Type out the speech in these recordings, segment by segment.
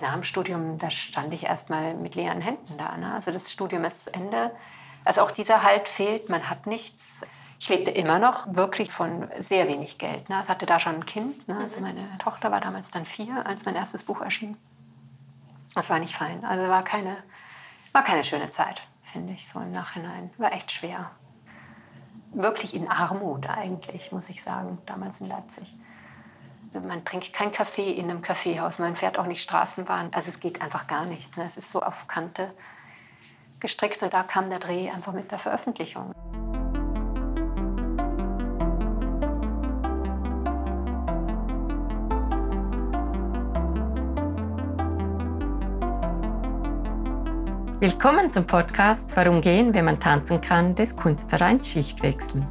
Nach dem Studium, da stand ich erst mal mit leeren Händen da. Ne? Also das Studium ist zu Ende. Also auch dieser Halt fehlt, man hat nichts. Ich lebte immer noch wirklich von sehr wenig Geld. Ne? Ich hatte da schon ein Kind. Ne? Also meine Tochter war damals dann vier, als mein erstes Buch erschien. Das war nicht fein. Also war keine, war keine schöne Zeit, finde ich, so im Nachhinein. War echt schwer. Wirklich in Armut eigentlich, muss ich sagen, damals in Leipzig. Man trinkt keinen Kaffee in einem Kaffeehaus, man fährt auch nicht Straßenbahn. Also es geht einfach gar nichts. Ne? Es ist so auf Kante gestrickt und da kam der Dreh einfach mit der Veröffentlichung. Willkommen zum Podcast Warum gehen, wenn man tanzen kann, des Kunstvereins Schichtwechsel.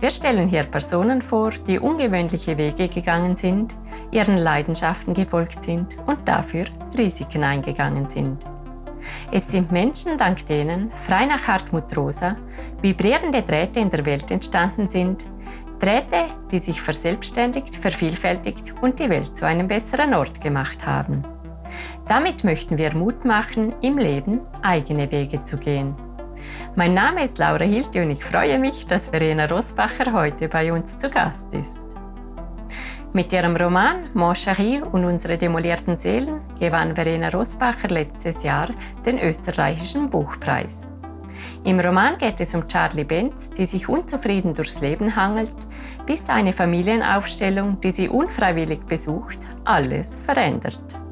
Wir stellen hier Personen vor, die ungewöhnliche Wege gegangen sind, ihren Leidenschaften gefolgt sind und dafür Risiken eingegangen sind. Es sind Menschen, dank denen, frei nach Hartmut Rosa, vibrierende Drähte in der Welt entstanden sind, Drähte, die sich verselbstständigt, vervielfältigt und die Welt zu einem besseren Ort gemacht haben. Damit möchten wir Mut machen, im Leben eigene Wege zu gehen. Mein Name ist Laura Hilti und ich freue mich, dass Verena Rosbacher heute bei uns zu Gast ist. Mit ihrem Roman Mon Chéri und unsere demolierten Seelen gewann Verena Rosbacher letztes Jahr den österreichischen Buchpreis. Im Roman geht es um Charlie Benz, die sich unzufrieden durchs Leben hangelt, bis eine Familienaufstellung, die sie unfreiwillig besucht, alles verändert.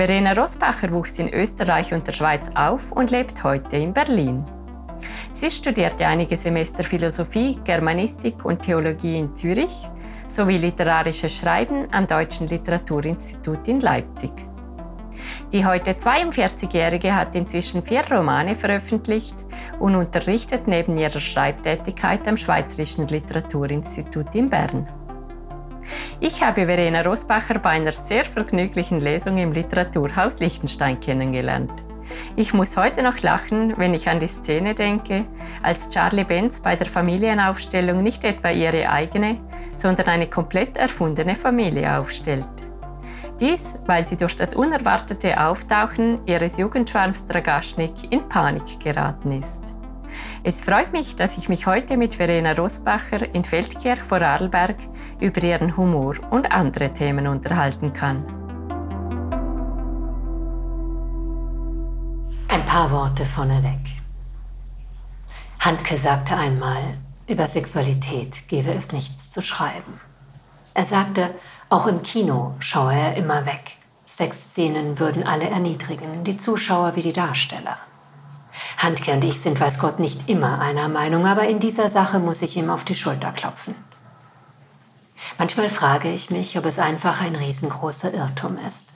Verena Rosbacher wuchs in Österreich und der Schweiz auf und lebt heute in Berlin. Sie studierte einige Semester Philosophie, Germanistik und Theologie in Zürich sowie literarisches Schreiben am Deutschen Literaturinstitut in Leipzig. Die heute 42-Jährige hat inzwischen vier Romane veröffentlicht und unterrichtet neben ihrer Schreibtätigkeit am Schweizerischen Literaturinstitut in Bern. Ich habe Verena Rosbacher bei einer sehr vergnüglichen Lesung im Literaturhaus Liechtenstein kennengelernt. Ich muss heute noch lachen, wenn ich an die Szene denke, als Charlie Benz bei der Familienaufstellung nicht etwa ihre eigene, sondern eine komplett erfundene Familie aufstellt. Dies, weil sie durch das unerwartete Auftauchen ihres Jugendschwarms Dragaschnik in Panik geraten ist. Es freut mich, dass ich mich heute mit Verena Rosbacher in Feldkirch vor Arlberg über ihren Humor und andere Themen unterhalten kann. Ein paar Worte vorneweg. Handke sagte einmal, über Sexualität gebe es nichts zu schreiben. Er sagte, auch im Kino schaue er immer weg. Sexszenen würden alle erniedrigen, die Zuschauer wie die Darsteller. Handke und ich sind, weiß Gott, nicht immer einer Meinung, aber in dieser Sache muss ich ihm auf die Schulter klopfen. Manchmal frage ich mich, ob es einfach ein riesengroßer Irrtum ist.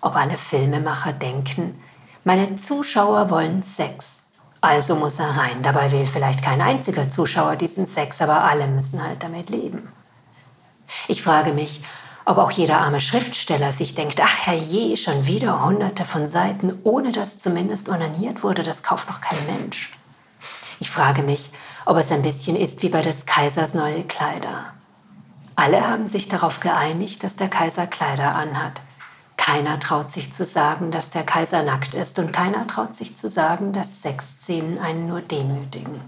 Ob alle Filmemacher denken, meine Zuschauer wollen Sex, also muss er rein. Dabei will vielleicht kein einziger Zuschauer diesen Sex, aber alle müssen halt damit leben. Ich frage mich, ob auch jeder arme Schriftsteller sich denkt, ach herrje, schon wieder hunderte von Seiten, ohne dass zumindest onaniert wurde, das kauft doch kein Mensch. Ich frage mich, ob es ein bisschen ist wie bei des Kaisers neue Kleider. Alle haben sich darauf geeinigt, dass der Kaiser Kleider anhat. Keiner traut sich zu sagen, dass der Kaiser nackt ist und keiner traut sich zu sagen, dass Sexszenen einen nur demütigen.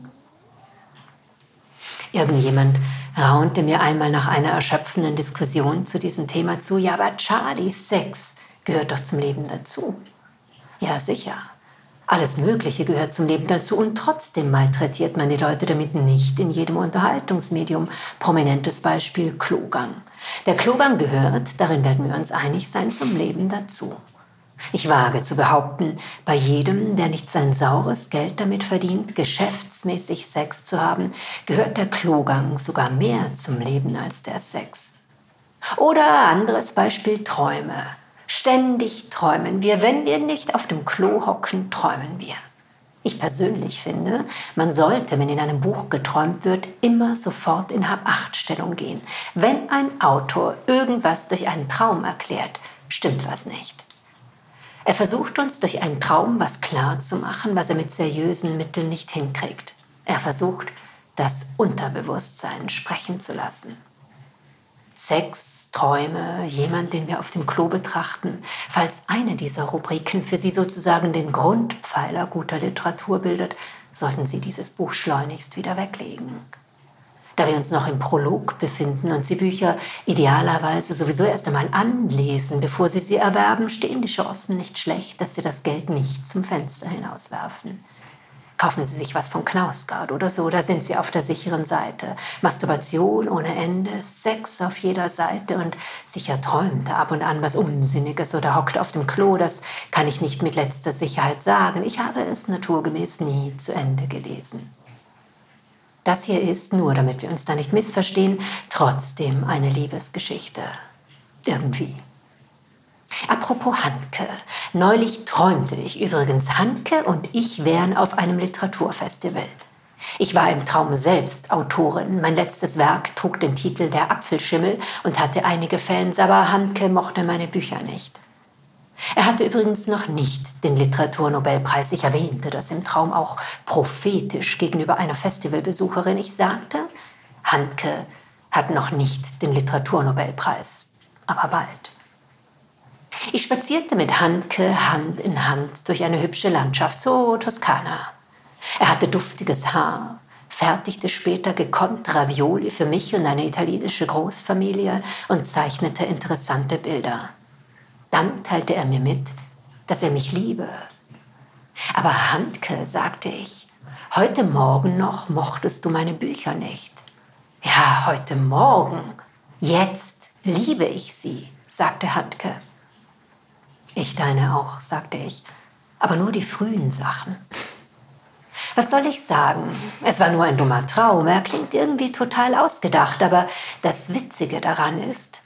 Irgendjemand raunte mir einmal nach einer erschöpfenden Diskussion zu diesem Thema zu, ja, aber Charlies Sex gehört doch zum Leben dazu. Ja, sicher. Alles Mögliche gehört zum Leben dazu und trotzdem malträtiert man die Leute damit nicht in jedem Unterhaltungsmedium. Prominentes Beispiel Klogang. Der Klogang gehört, darin werden wir uns einig sein, zum Leben dazu. Ich wage zu behaupten, bei jedem, der nicht sein saures Geld damit verdient, geschäftsmäßig Sex zu haben, gehört der Klogang sogar mehr zum Leben als der Sex. Oder anderes Beispiel Träume. Ständig träumen wir. Wenn wir nicht auf dem Klo hocken, träumen wir. Ich persönlich finde, man sollte, wenn in einem Buch geträumt wird, immer sofort in Hab-Acht-Stellung gehen. Wenn ein Autor irgendwas durch einen Traum erklärt, stimmt was nicht. Er versucht uns durch einen Traum was klar zu machen, was er mit seriösen Mitteln nicht hinkriegt. Er versucht, das Unterbewusstsein sprechen zu lassen. Sex, Träume, jemand, den wir auf dem Klo betrachten. Falls eine dieser Rubriken für Sie sozusagen den Grundpfeiler guter Literatur bildet, sollten Sie dieses Buch schleunigst wieder weglegen. Da wir uns noch im Prolog befinden und Sie Bücher idealerweise sowieso erst einmal anlesen, bevor Sie sie erwerben, stehen die Chancen nicht schlecht, dass Sie das Geld nicht zum Fenster hinauswerfen. Kaufen Sie sich was von Knausgard oder so, da sind Sie auf der sicheren Seite. Masturbation ohne Ende, Sex auf jeder Seite und sicher träumt er ab und an was Unsinniges oder hockt auf dem Klo, das kann ich nicht mit letzter Sicherheit sagen. Ich habe es naturgemäß nie zu Ende gelesen. Das hier ist, nur damit wir uns da nicht missverstehen, trotzdem eine Liebesgeschichte. Irgendwie. Apropos Hanke. Neulich träumte ich übrigens, Hanke und ich wären auf einem Literaturfestival. Ich war im Traum selbst Autorin. Mein letztes Werk trug den Titel Der Apfelschimmel und hatte einige Fans, aber Hanke mochte meine Bücher nicht. Er hatte übrigens noch nicht den Literaturnobelpreis. Ich erwähnte das im Traum auch prophetisch gegenüber einer Festivalbesucherin. Ich sagte, Hanke hat noch nicht den Literaturnobelpreis, aber bald. Ich spazierte mit Hanke Hand in Hand durch eine hübsche Landschaft, so Toskana. Er hatte duftiges Haar, fertigte später gekonnt Ravioli für mich und eine italienische Großfamilie und zeichnete interessante Bilder. Dann teilte er mir mit, dass er mich liebe. Aber Handke, sagte ich, heute Morgen noch mochtest du meine Bücher nicht. Ja, heute Morgen. Jetzt liebe ich sie, sagte Handke. Ich deine auch, sagte ich, aber nur die frühen Sachen. Was soll ich sagen? Es war nur ein dummer Traum. Er klingt irgendwie total ausgedacht, aber das Witzige daran ist,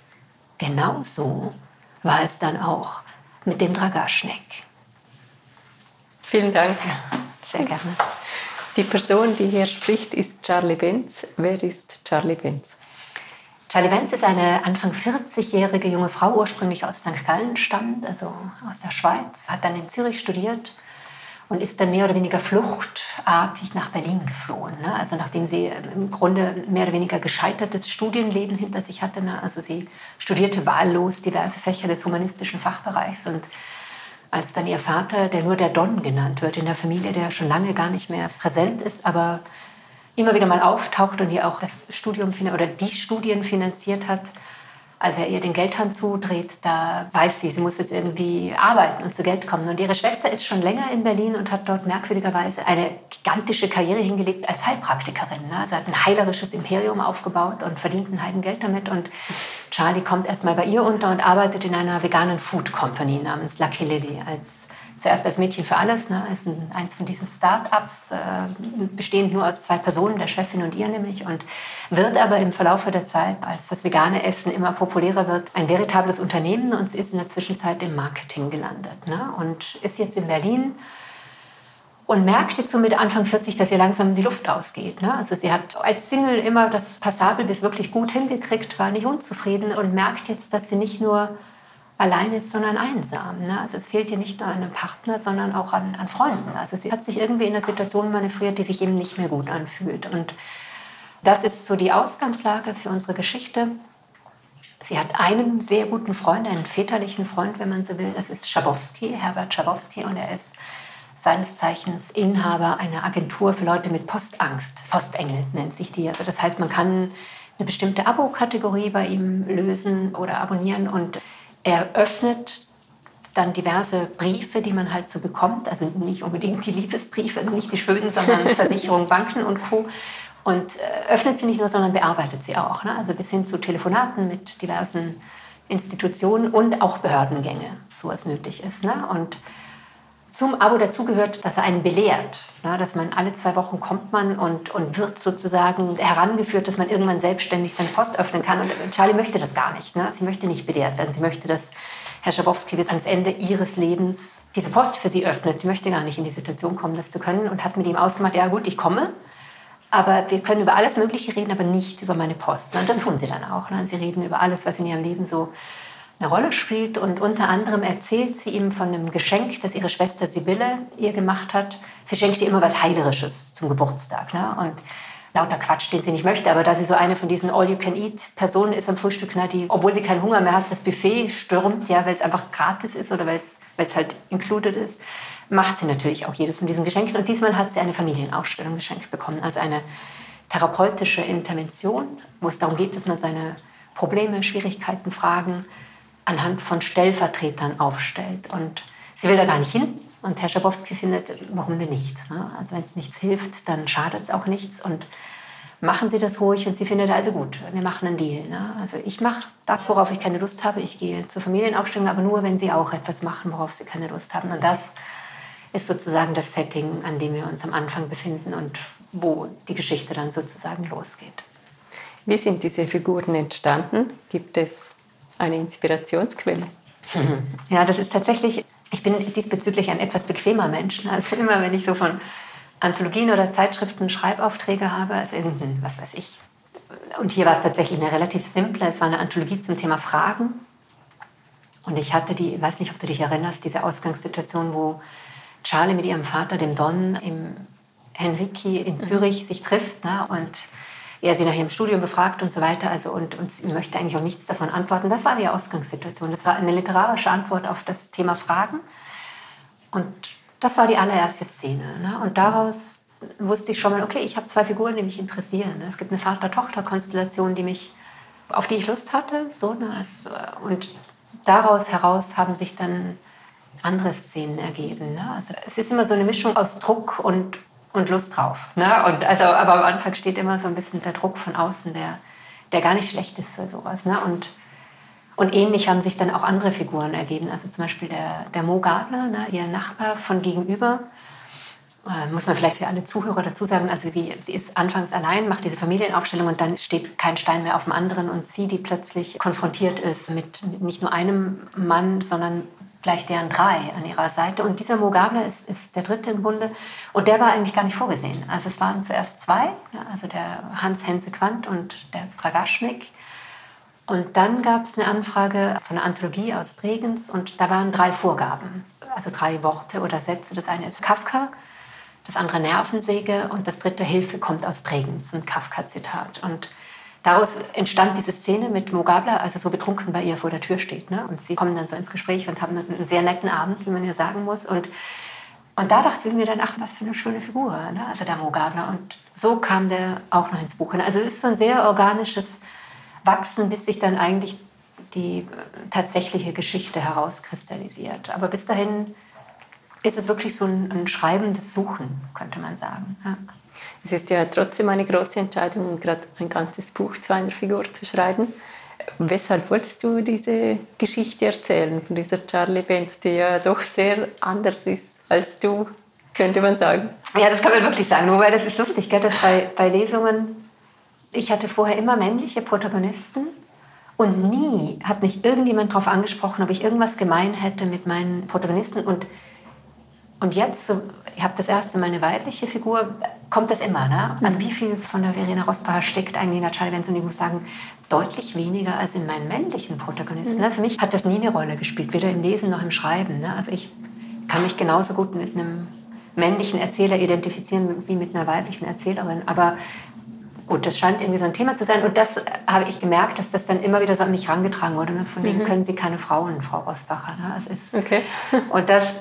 genau so war es dann auch mit dem Dragaschnik. Vielen Dank. Sehr gerne. Die Person, die hier spricht, ist Charlie Benz. Wer ist Charlie Benz? Charlie Benz ist eine Anfang 40-jährige junge Frau, ursprünglich aus St. Gallen stammt, also aus der Schweiz, hat dann in Zürich studiert und ist dann mehr oder weniger fluchtartig nach Berlin geflohen. Ne? Also nachdem sie im Grunde mehr oder weniger gescheitertes Studienleben hinter sich hatte. Ne? Also sie studierte wahllos diverse Fächer des humanistischen Fachbereichs und als dann ihr Vater, der nur der Don genannt wird in der Familie, der schon lange gar nicht mehr präsent ist, aber immer wieder mal auftaucht und ihr auch das Studium oder die Studien finanziert hat, als er ihr den Geldhahn zudreht, da weiß sie, sie muss jetzt irgendwie arbeiten und zu Geld kommen. Und ihre Schwester ist schon länger in Berlin und hat dort merkwürdigerweise eine gigantische Karriere hingelegt als Heilpraktikerin. Ne? Also hat ein heilerisches Imperium aufgebaut und verdient ein Heidengeld damit. Und Charlie kommt erstmal bei ihr unter und arbeitet in einer veganen Food Company namens Lucky Lily als zuerst als Mädchen für alles, ne, ist ein, eins von diesen Start-ups, äh, bestehend nur aus zwei Personen, der Chefin und ihr nämlich, und wird aber im Verlauf der Zeit, als das vegane Essen immer populärer wird, ein veritables Unternehmen und ist in der Zwischenzeit im Marketing gelandet ne, und ist jetzt in Berlin und merkt jetzt so mit Anfang 40, dass ihr langsam die Luft ausgeht. Ne? Also sie hat als Single immer das passabel bis wirklich gut hingekriegt, war nicht unzufrieden und merkt jetzt, dass sie nicht nur allein ist, sondern einsam. Ne? Also es fehlt ihr nicht nur an einem Partner, sondern auch an, an Freunden. Also sie hat sich irgendwie in einer Situation manövriert, die sich eben nicht mehr gut anfühlt. Und das ist so die Ausgangslage für unsere Geschichte. Sie hat einen sehr guten Freund, einen väterlichen Freund, wenn man so will. Das ist Schabowski, Herbert Schabowski. Und er ist seines Zeichens Inhaber einer Agentur für Leute mit Postangst. Postengel nennt sich die. Also das heißt, man kann eine bestimmte Abo-Kategorie bei ihm lösen oder abonnieren und er öffnet dann diverse Briefe, die man halt so bekommt, also nicht unbedingt die Liebesbriefe, also nicht die schönen, sondern Versicherungen, Banken und Co. Und äh, öffnet sie nicht nur, sondern bearbeitet sie auch. Ne? Also bis hin zu Telefonaten mit diversen Institutionen und auch Behördengänge, so es nötig ist. Ne? Und zum Abo dazugehört, dass er einen belehrt, ne? dass man alle zwei Wochen kommt man und, und wird sozusagen herangeführt, dass man irgendwann selbstständig seine Post öffnen kann. Und Charlie möchte das gar nicht. Ne? Sie möchte nicht belehrt werden. Sie möchte, dass Herr Schabowski bis ans Ende ihres Lebens diese Post für sie öffnet. Sie möchte gar nicht in die Situation kommen, das zu können und hat mit ihm ausgemacht, ja gut, ich komme, aber wir können über alles Mögliche reden, aber nicht über meine Post. Und das tun sie dann auch. Ne? Sie reden über alles, was in ihrem Leben so eine Rolle spielt. Und unter anderem erzählt sie ihm von einem Geschenk, das ihre Schwester Sibylle ihr gemacht hat. Sie schenkt ihr immer was Heilerisches zum Geburtstag. Ne? Und lauter Quatsch, den sie nicht möchte. Aber da sie so eine von diesen All-You-Can-Eat-Personen ist am Frühstück, na, die, obwohl sie keinen Hunger mehr hat, das Buffet stürmt, ja, weil es einfach gratis ist oder weil es halt included ist, macht sie natürlich auch jedes von diesen Geschenken. Und diesmal hat sie eine Familienausstellung geschenkt bekommen, also eine therapeutische Intervention, wo es darum geht, dass man seine Probleme, Schwierigkeiten, Fragen anhand von Stellvertretern aufstellt. Und sie will da gar nicht hin. Und Herr Schabowski findet, warum denn nicht? Ne? Also wenn es nichts hilft, dann schadet es auch nichts. Und machen Sie das ruhig. Und sie findet, also gut, wir machen einen Deal. Ne? Also ich mache das, worauf ich keine Lust habe. Ich gehe zur Familienaufstellung, aber nur, wenn Sie auch etwas machen, worauf Sie keine Lust haben. Und das ist sozusagen das Setting, an dem wir uns am Anfang befinden und wo die Geschichte dann sozusagen losgeht. Wie sind diese Figuren entstanden? Gibt es eine Inspirationsquelle? Ja, das ist tatsächlich, ich bin diesbezüglich ein etwas bequemer Mensch. Also immer, wenn ich so von Anthologien oder Zeitschriften Schreibaufträge habe, also irgendein, was weiß ich. Und hier war es tatsächlich eine relativ simple, es war eine Anthologie zum Thema Fragen. Und ich hatte die, ich weiß nicht, ob du dich erinnerst, diese Ausgangssituation, wo Charlie mit ihrem Vater, dem Don, im Henrici in. Zürich sich trifft ne? und er sie nach ihrem Studium befragt und so weiter. Also und, und möchte eigentlich auch nichts davon antworten. Das war die Ausgangssituation. Das war eine literarische Antwort auf das Thema Fragen. Und das war die allererste Szene. Ne? Und daraus wusste ich schon mal, okay, ich habe zwei Figuren, die mich interessieren. Ne? Es gibt eine Vater-Tochter-Konstellation, die mich, auf die ich Lust hatte. So, ne? Und daraus heraus haben sich dann andere Szenen ergeben. Ne? Also es ist immer so eine Mischung aus Druck und, und Lust drauf. Ne? Und also, aber am Anfang steht immer so ein bisschen der Druck von außen, der, der gar nicht schlecht ist für sowas. Ne? Und, und ähnlich haben sich dann auch andere Figuren ergeben. Also zum Beispiel der, der Mo Gabler, ne? ihr Nachbar von gegenüber. Äh, muss man vielleicht für alle Zuhörer dazu sagen, also sie, sie ist anfangs allein, macht diese Familienaufstellung und dann steht kein Stein mehr auf dem anderen und sie, die plötzlich konfrontiert ist mit nicht nur einem Mann, sondern gleich deren drei an ihrer Seite. Und dieser Mugabe ist, ist der dritte im Bunde. Und der war eigentlich gar nicht vorgesehen. Also es waren zuerst zwei, also der Hans Hense Quandt und der Dragaschnik. Und dann gab es eine Anfrage von einer Anthologie aus Bregenz und da waren drei Vorgaben, also drei Worte oder Sätze. Das eine ist Kafka, das andere Nervensäge und das dritte Hilfe kommt aus Bregenz, ein Kafka-Zitat. Und Daraus entstand diese Szene mit Mogabla, als er so betrunken bei ihr vor der Tür steht. Ne? Und sie kommen dann so ins Gespräch und haben einen sehr netten Abend, wie man ja sagen muss. Und, und da dachte ich mir dann, ach, was für eine schöne Figur, ne? also der Mogabla. Und so kam der auch noch ins Buch. Also es ist so ein sehr organisches Wachsen, bis sich dann eigentlich die tatsächliche Geschichte herauskristallisiert. Aber bis dahin ist es wirklich so ein, ein schreibendes Suchen, könnte man sagen. Ja. Es ist ja trotzdem eine große Entscheidung, gerade ein ganzes Buch zu einer Figur zu schreiben. Weshalb wolltest du diese Geschichte erzählen von dieser Charlie Benz, die ja doch sehr anders ist als du, könnte man sagen? Ja, das kann man wirklich sagen. Wobei das ist lustig, gell, dass bei, bei Lesungen, ich hatte vorher immer männliche Protagonisten und nie hat mich irgendjemand darauf angesprochen, ob ich irgendwas gemein hätte mit meinen Protagonisten. Und und jetzt, so, ich habe das erste Mal eine weibliche Figur, kommt das immer. Ne? Also mhm. wie viel von der Verena Rosbacher steckt eigentlich in der Charlie Benson? Ich muss sagen, deutlich weniger als in meinen männlichen Protagonisten. Mhm. Also für mich hat das nie eine Rolle gespielt, weder im Lesen noch im Schreiben. Ne? Also ich kann mich genauso gut mit einem männlichen Erzähler identifizieren wie mit einer weiblichen Erzählerin. Aber gut, das scheint irgendwie so ein Thema zu sein. Und das habe ich gemerkt, dass das dann immer wieder so an mich herangetragen wurde. Und von wegen mhm. können Sie keine Frauen, Frau Rosbacher. Ne? Das ist, okay. und das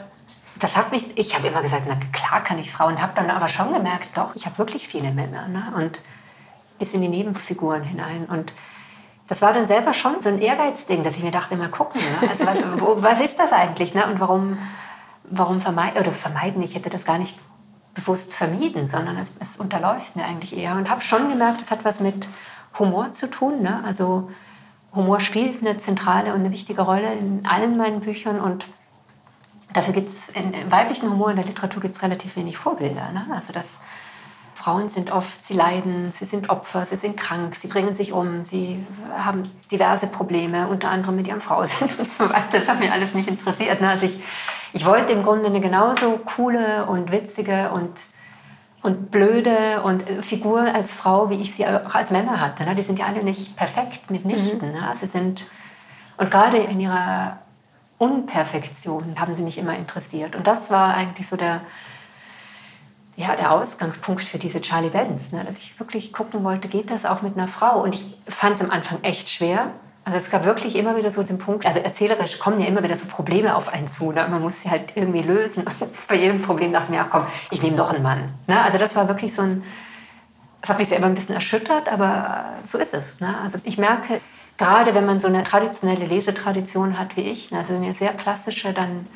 das hat mich, ich habe immer gesagt, na klar kann ich Frauen, habe dann aber schon gemerkt, doch, ich habe wirklich viele Männer ne? und bis in die Nebenfiguren hinein. Und das war dann selber schon so ein Ehrgeizding, dass ich mir dachte, mal gucken, ne? also was, wo, was ist das eigentlich ne? und warum, warum vermeiden, oder vermeiden, ich hätte das gar nicht bewusst vermieden, sondern es, es unterläuft mir eigentlich eher. Und habe schon gemerkt, es hat was mit Humor zu tun. Ne? Also Humor spielt eine zentrale und eine wichtige Rolle in allen meinen Büchern und Dafür gibt es im weiblichen Humor in der Literatur gibt's relativ wenig Vorbilder. Ne? Also das Frauen sind oft, sie leiden, sie sind Opfer, sie sind krank, sie bringen sich um, sie haben diverse Probleme, unter anderem mit ihrem Frau sind und so weiter. Das hat mich alles nicht interessiert. Ne? Also ich, ich wollte im Grunde eine genauso coole und witzige und, und blöde und äh, Figur als Frau, wie ich sie auch als Männer hatte. Ne? Die sind ja alle nicht perfekt mitnichten. Mhm. Ne? Sie sind, und gerade in ihrer Unperfektion haben sie mich immer interessiert. Und das war eigentlich so der, ja, der Ausgangspunkt für diese Charlie Benz, ne? dass ich wirklich gucken wollte, geht das auch mit einer Frau? Und ich fand es am Anfang echt schwer. Also es gab wirklich immer wieder so den Punkt, also erzählerisch kommen ja immer wieder so Probleme auf einen zu. Ne? Man muss sie halt irgendwie lösen. Bei jedem Problem dachte ich mir, ach komm, ich nehme doch einen Mann. Ne? Also das war wirklich so ein, das hat mich selber ein bisschen erschüttert, aber so ist es. Ne? Also ich merke, gerade wenn man so eine traditionelle Lesetradition hat wie ich, also eine sehr klassische, dann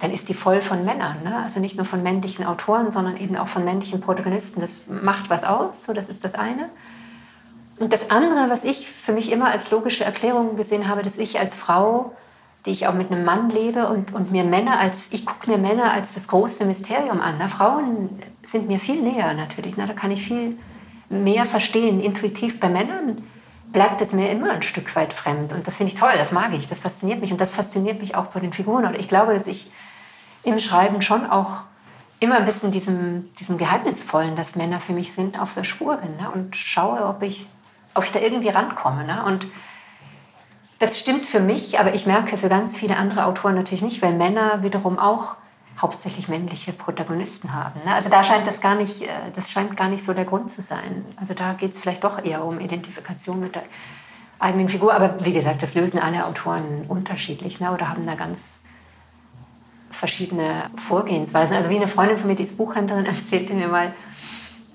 dann ist die voll von Männern. Ne? Also nicht nur von männlichen Autoren, sondern eben auch von männlichen Protagonisten. Das macht was aus, so das ist das eine. Und das andere, was ich für mich immer als logische Erklärung gesehen habe, dass ich als Frau, die ich auch mit einem Mann lebe und, und mir Männer als, ich gucke mir Männer als das große Mysterium an. Ne? Frauen sind mir viel näher natürlich. Ne? Da kann ich viel mehr verstehen. Intuitiv bei Männern bleibt es mir immer ein Stück weit fremd. Und das finde ich toll, das mag ich, das fasziniert mich. Und das fasziniert mich auch bei den Figuren. Und ich glaube, dass ich im Schreiben schon auch immer ein bisschen diesem, diesem Geheimnisvollen, das Männer für mich sind, auf der Spur bin ne? und schaue, ob ich, ob ich da irgendwie rankomme. Ne? Und das stimmt für mich, aber ich merke für ganz viele andere Autoren natürlich nicht, weil Männer wiederum auch hauptsächlich männliche Protagonisten haben. Ne? Also da scheint das gar nicht, äh, das scheint gar nicht so der Grund zu sein. Also da geht es vielleicht doch eher um Identifikation mit der eigenen Figur. Aber wie gesagt, das lösen alle Autoren unterschiedlich ne? oder haben da ganz verschiedene Vorgehensweisen. Also wie eine Freundin von mir, die ist Buchhändlerin, erzählte mir mal,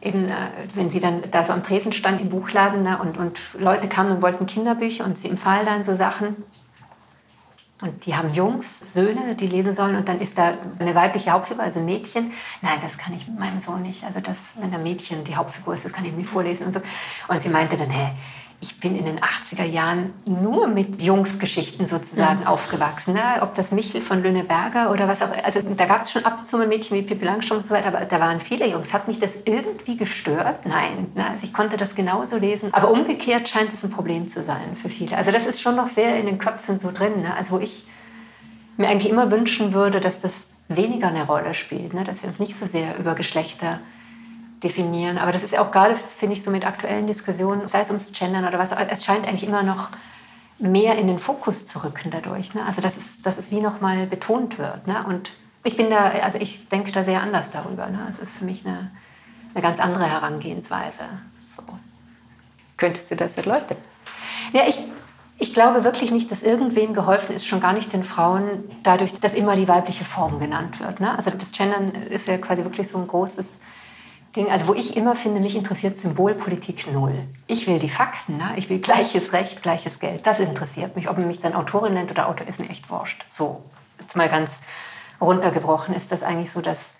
eben, äh, wenn sie dann da so am Tresen stand im Buchladen ne, und, und Leute kamen und wollten Kinderbücher und sie empfahl dann so Sachen. Und die haben Jungs, Söhne, die lesen sollen und dann ist da eine weibliche Hauptfigur, also ein Mädchen. Nein, das kann ich meinem Sohn nicht. Also das, wenn ein Mädchen die Hauptfigur ist, das kann ich nicht vorlesen und so. Und sie meinte dann, hä, ich bin in den 80er Jahren nur mit Jungsgeschichten sozusagen mhm. aufgewachsen. Ne? Ob das Michel von Lüneberger oder was auch. Also da gab es schon ab und zu mal Mädchen wie Pippi Langstrumpf und so weiter, aber da waren viele Jungs. Hat mich das irgendwie gestört? Nein. Ne? Also ich konnte das genauso lesen. Aber umgekehrt scheint es ein Problem zu sein für viele. Also das ist schon noch sehr in den Köpfen so drin. Ne? Also wo ich mir eigentlich immer wünschen würde, dass das weniger eine Rolle spielt. Ne? Dass wir uns nicht so sehr über Geschlechter definieren. Aber das ist auch gerade, finde ich, so mit aktuellen Diskussionen, sei es ums Gendern oder was, es scheint eigentlich immer noch mehr in den Fokus zu rücken dadurch. Ne? Also dass es, dass es wie nochmal betont wird. Ne? Und ich bin da, also ich denke da sehr anders darüber. Ne? Es ist für mich eine, eine ganz andere Herangehensweise. So. Könntest du das erläutern? Ja, ich, ich glaube wirklich nicht, dass irgendwem geholfen ist, schon gar nicht den Frauen, dadurch, dass immer die weibliche Form genannt wird. Ne? Also das Gendern ist ja quasi wirklich so ein großes Ding, also wo ich immer finde, mich interessiert Symbolpolitik null. Ich will die Fakten, ne? ich will gleiches Recht, gleiches Geld. Das interessiert mich. Ob man mich dann Autorin nennt oder Autor, ist mir echt wurscht. So, jetzt mal ganz runtergebrochen ist das eigentlich so das,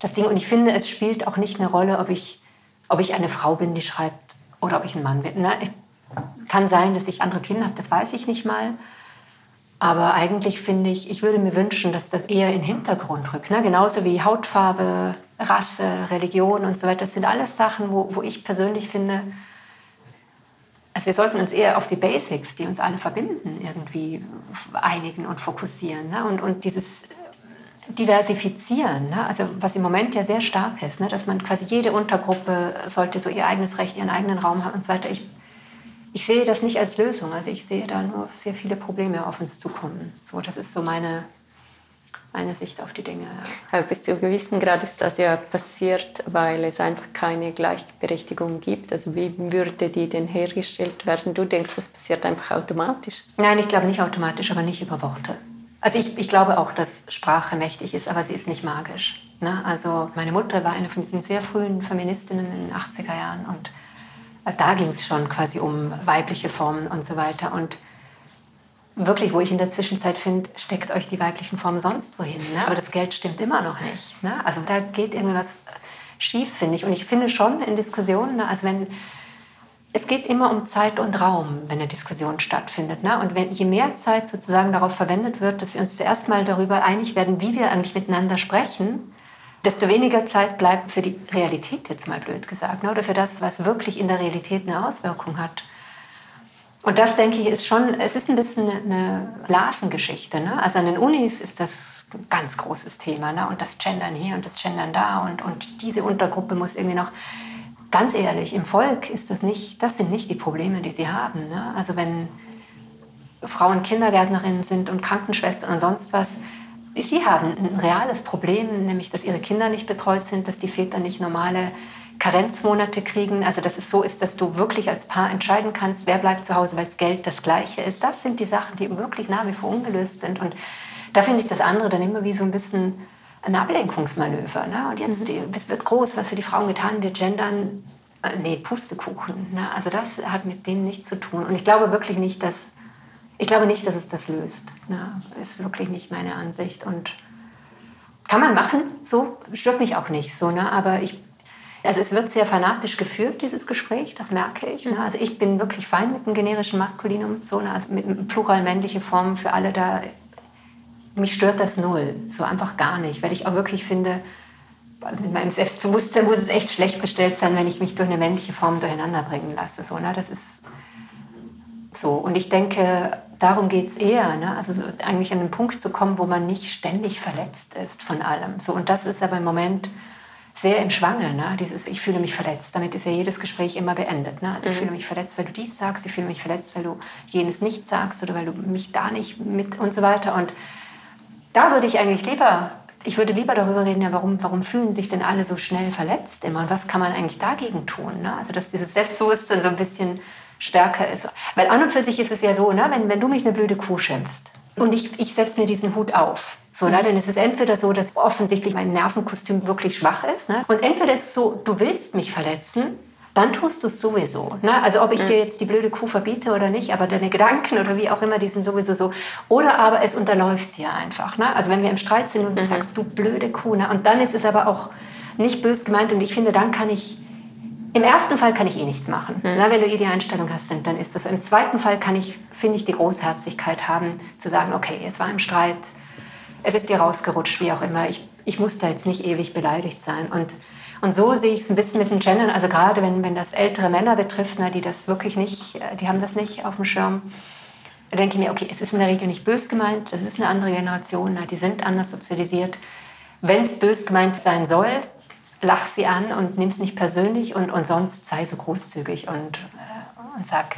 das Ding. Und ich finde, es spielt auch nicht eine Rolle, ob ich, ob ich eine Frau bin, die schreibt, oder ob ich ein Mann bin. Ne? Kann sein, dass ich andere Themen habe, das weiß ich nicht mal. Aber eigentlich finde ich, ich würde mir wünschen, dass das eher in den Hintergrund rückt. Ne? Genauso wie Hautfarbe, Rasse, Religion und so weiter. Das sind alles Sachen, wo, wo ich persönlich finde, also wir sollten uns eher auf die Basics, die uns alle verbinden, irgendwie einigen und fokussieren. Ne? Und, und dieses Diversifizieren, ne? also was im Moment ja sehr stark ist, ne? dass man quasi jede Untergruppe sollte so ihr eigenes Recht, ihren eigenen Raum haben und so weiter. Ich ich sehe das nicht als Lösung. Also ich sehe da nur sehr viele Probleme auf uns zukommen. So, das ist so meine, meine Sicht auf die Dinge. Aber bis zu gewissen Grad ist das ja passiert, weil es einfach keine Gleichberechtigung gibt. Also wie würde die denn hergestellt werden? Du denkst, das passiert einfach automatisch? Nein, ich glaube nicht automatisch, aber nicht über Worte. Also ich, ich glaube auch, dass Sprache mächtig ist, aber sie ist nicht magisch. Ne? Also meine Mutter war eine von diesen sehr frühen Feministinnen in den 80er Jahren und da ging es schon quasi um weibliche Formen und so weiter. Und wirklich, wo ich in der Zwischenzeit finde, steckt euch die weiblichen Formen sonst wohin. Ne? Aber das Geld stimmt immer noch nicht. Ne? Also da geht irgendwas schief, finde ich. Und ich finde schon in Diskussionen, ne? also wenn es geht immer um Zeit und Raum, wenn eine Diskussion stattfindet. Ne? Und wenn, je mehr Zeit sozusagen darauf verwendet wird, dass wir uns zuerst mal darüber einig werden, wie wir eigentlich miteinander sprechen, desto weniger Zeit bleibt für die Realität, jetzt mal blöd gesagt, ne? oder für das, was wirklich in der Realität eine Auswirkung hat. Und das, denke ich, ist schon, es ist ein bisschen eine Blasengeschichte. Ne? Also an den Unis ist das ein ganz großes Thema. Ne? Und das Gendern hier und das Gendern da und, und diese Untergruppe muss irgendwie noch, ganz ehrlich, im Volk ist das nicht, das sind nicht die Probleme, die sie haben. Ne? Also wenn Frauen Kindergärtnerinnen sind und Krankenschwestern und sonst was, Sie haben ein reales Problem, nämlich dass ihre Kinder nicht betreut sind, dass die Väter nicht normale Karenzmonate kriegen. Also dass es so ist, dass du wirklich als Paar entscheiden kannst, wer bleibt zu Hause, weil das Geld das gleiche ist. Das sind die Sachen, die wirklich nach wie vor ungelöst sind. Und da finde ich das andere dann immer wie so ein bisschen ein Ablenkungsmanöver. Ne? Und jetzt mhm. die, es wird groß, was für die Frauen getan wird, gendern. Äh, nee, Pustekuchen. Ne? Also das hat mit dem nichts zu tun. Und ich glaube wirklich nicht, dass ich glaube nicht, dass es das löst. Ne? Ist wirklich nicht meine Ansicht. Und kann man machen, so stört mich auch nicht. So, ne? Aber ich, also es wird sehr fanatisch geführt, dieses Gespräch, das merke ich. Ne? Also ich bin wirklich fein mit dem generischen Maskulinum, so, ne? also mit einem plural männliche Formen für alle da. Mich stört das null, so einfach gar nicht, weil ich auch wirklich finde, mit meinem Selbstbewusstsein muss es echt schlecht bestellt sein, wenn ich mich durch eine männliche Form durcheinander bringen lasse. So, ne? Das ist so. Und ich denke, darum geht es eher, ne? also so eigentlich an den Punkt zu kommen, wo man nicht ständig verletzt ist von allem. So, und das ist aber im Moment sehr im Schwange, ne? dieses ich fühle mich verletzt. Damit ist ja jedes Gespräch immer beendet. Ne? Also ich mhm. fühle mich verletzt, weil du dies sagst, ich fühle mich verletzt, weil du jenes nicht sagst oder weil du mich da nicht mit und so weiter. Und da würde ich eigentlich lieber, ich würde lieber darüber reden, ja, warum, warum fühlen sich denn alle so schnell verletzt immer und was kann man eigentlich dagegen tun? Ne? Also dass dieses Selbstbewusstsein so ein bisschen stärker ist. Weil an und für sich ist es ja so, ne, wenn, wenn du mich eine blöde Kuh schimpfst und ich, ich setze mir diesen Hut auf, so, ne, dann ist es entweder so, dass offensichtlich mein Nervenkostüm wirklich schwach ist. Ne? Und entweder ist es so, du willst mich verletzen, dann tust du es sowieso. Ne? Also ob ich mhm. dir jetzt die blöde Kuh verbiete oder nicht, aber deine Gedanken oder wie auch immer, die sind sowieso so. Oder aber es unterläuft dir einfach. Ne? Also wenn wir im Streit sind und du mhm. sagst, du blöde Kuh, ne? und dann ist es aber auch nicht bös gemeint und ich finde, dann kann ich im ersten Fall kann ich eh nichts machen. Mhm. Na, wenn du eh die Einstellung hast, dann, dann ist das. Im zweiten Fall kann ich, finde ich, die Großherzigkeit haben, zu sagen, okay, es war im Streit, es ist dir rausgerutscht, wie auch immer. Ich, ich muss da jetzt nicht ewig beleidigt sein. Und, und so sehe ich es ein bisschen mit den Gendern. Also gerade wenn, wenn das ältere Männer betrifft, na, die das wirklich nicht, äh, die haben das nicht auf dem Schirm, da denke ich mir, okay, es ist in der Regel nicht bös gemeint, das ist eine andere Generation, na, die sind anders sozialisiert. Wenn es bös gemeint sein soll, lach sie an und nimm es nicht persönlich und, und sonst sei so großzügig und, äh, und sag,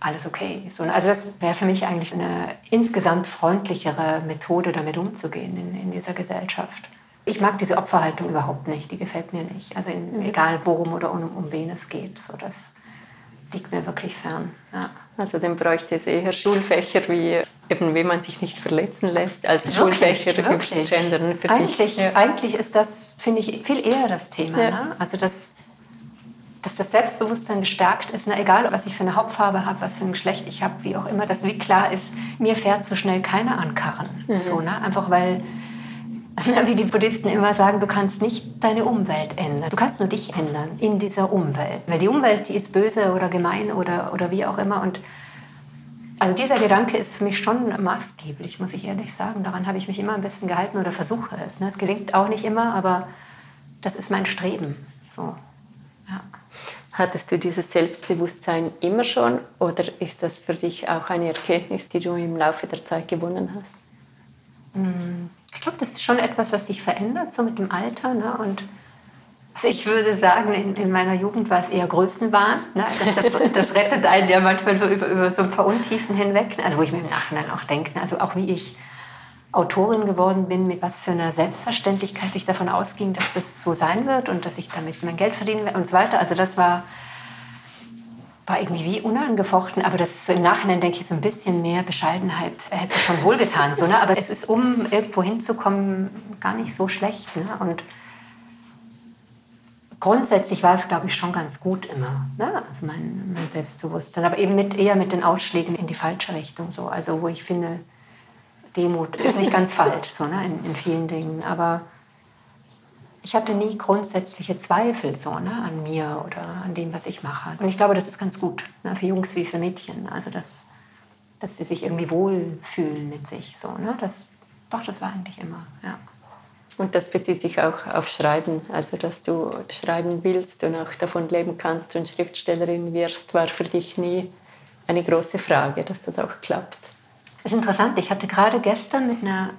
alles okay. So, also das wäre für mich eigentlich eine insgesamt freundlichere Methode, damit umzugehen in, in dieser Gesellschaft. Ich mag diese Opferhaltung überhaupt nicht, die gefällt mir nicht. Also in, egal worum oder um, um wen es geht. So, das liegt mir wirklich fern. Ja. Also dann bräuchte es eher Schulfächer wie eben, wie man sich nicht verletzen lässt, als wirklich, Schulfächer wirklich. Gendern. Für eigentlich, ja. eigentlich ist das, finde ich, viel eher das Thema. Ja. Ne? Also das, dass das Selbstbewusstsein gestärkt ist, na, egal was ich für eine Hauptfarbe habe, was für ein Geschlecht ich habe, wie auch immer, dass wie klar ist, mir fährt so schnell keiner an Karren. Mhm. So, ne? Einfach weil wie die Buddhisten immer sagen, du kannst nicht deine Umwelt ändern. Du kannst nur dich ändern in dieser Umwelt. Weil die Umwelt, die ist böse oder gemein oder, oder wie auch immer. Und also dieser Gedanke ist für mich schon maßgeblich, muss ich ehrlich sagen. Daran habe ich mich immer ein bisschen gehalten oder versuche es. Ne? Es gelingt auch nicht immer, aber das ist mein Streben. So, ja. Hattest du dieses Selbstbewusstsein immer schon oder ist das für dich auch eine Erkenntnis, die du im Laufe der Zeit gewonnen hast? Hm. Ich glaube, das ist schon etwas, was sich verändert, so mit dem Alter. Ne? Und also ich würde sagen, in, in, meiner Jugend war es eher Größenwahn. Ne? Das, das, das, rettet einen ja manchmal so über, über so ein paar Untiefen hinweg. Also wo ich mir im Nachhinein auch denke, also auch wie ich Autorin geworden bin, mit was für einer Selbstverständlichkeit ich davon ausging, dass das so sein wird und dass ich damit mein Geld verdienen werde und so weiter. Also das war war irgendwie wie unangefochten, aber das so im Nachhinein denke ich, so ein bisschen mehr Bescheidenheit hätte schon wohlgetan. So, ne? Aber es ist, um irgendwo hinzukommen, gar nicht so schlecht. Ne? Und grundsätzlich war es, glaube ich, schon ganz gut immer. Ne? Also mein, mein Selbstbewusstsein, aber eben mit, eher mit den Ausschlägen in die falsche Richtung. So. Also wo ich finde, Demut ist nicht ganz falsch so, ne? in, in vielen Dingen, aber ich hatte nie grundsätzliche Zweifel so, ne, an mir oder an dem, was ich mache. Und ich glaube, das ist ganz gut, ne, für Jungs wie für Mädchen. Also, dass, dass sie sich irgendwie wohlfühlen mit sich. So, ne? das, doch, das war eigentlich immer, ja. Und das bezieht sich auch auf Schreiben. Also, dass du schreiben willst und auch davon leben kannst und Schriftstellerin wirst, war für dich nie eine große Frage, dass das auch klappt. Das ist interessant. Ich hatte gerade gestern mit einer,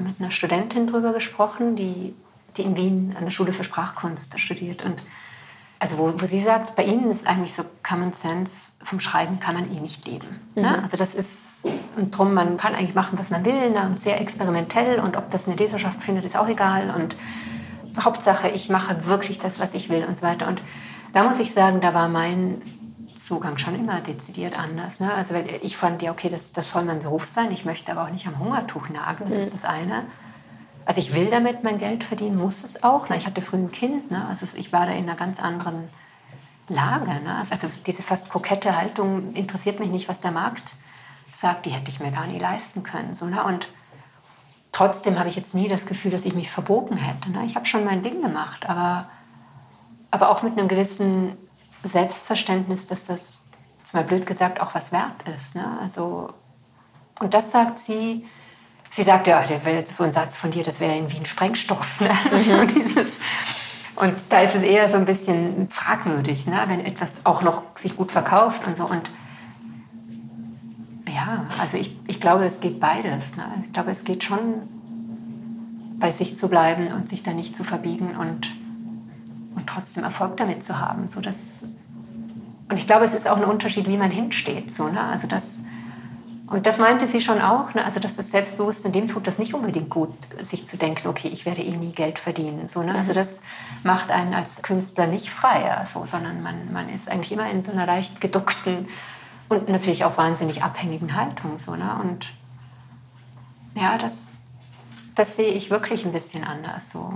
mit einer Studentin darüber gesprochen, die die in Wien an der Schule für Sprachkunst studiert. Und also wo, wo sie sagt, bei Ihnen ist eigentlich so Common Sense, vom Schreiben kann man eh nicht leben. Ne? Mhm. Ne? Also das ist, und drum, man kann eigentlich machen, was man will, ne? und sehr experimentell und ob das eine Leserschaft findet, ist auch egal und Hauptsache, ich mache wirklich das, was ich will und so weiter. Und da muss ich sagen, da war mein Zugang schon immer dezidiert anders. Ne? Also ich fand ja, okay, das, das soll mein Beruf sein, ich möchte aber auch nicht am Hungertuch nagen, das mhm. ist das eine. Also ich will damit mein Geld verdienen, muss es auch. Ich hatte früh ein Kind, ne? also ich war da in einer ganz anderen Lage. Ne? Also diese fast kokette Haltung interessiert mich nicht, was der Markt sagt, die hätte ich mir gar nie leisten können. So, ne? Und trotzdem habe ich jetzt nie das Gefühl, dass ich mich verbogen hätte. Ne? Ich habe schon mein Ding gemacht, aber, aber auch mit einem gewissen Selbstverständnis, dass das, jetzt mal blöd gesagt, auch was wert ist. Ne? Also, und das sagt sie, sie sagt, ja, das ist so ein Satz von dir, das wäre irgendwie ein Sprengstoff. Ne? Mhm. Dieses, und da ist es eher so ein bisschen fragwürdig, ne? wenn etwas auch noch sich gut verkauft und so. Und ja, also ich, ich glaube, es geht beides. Ne? Ich glaube, es geht schon bei sich zu bleiben und sich da nicht zu verbiegen und, und trotzdem Erfolg damit zu haben. So dass, und ich glaube, es ist auch ein Unterschied, wie man hinsteht. So, ne? Also das, und das meinte sie schon auch, ne? also dass das Selbstbewusstsein dem tut das nicht unbedingt gut, sich zu denken, okay, ich werde eh nie Geld verdienen. So, ne? Also mhm. das macht einen als Künstler nicht freier, so, sondern man, man ist eigentlich immer in so einer leicht geduckten und natürlich auch wahnsinnig abhängigen Haltung. So, ne? Und ja, das, das sehe ich wirklich ein bisschen anders. So.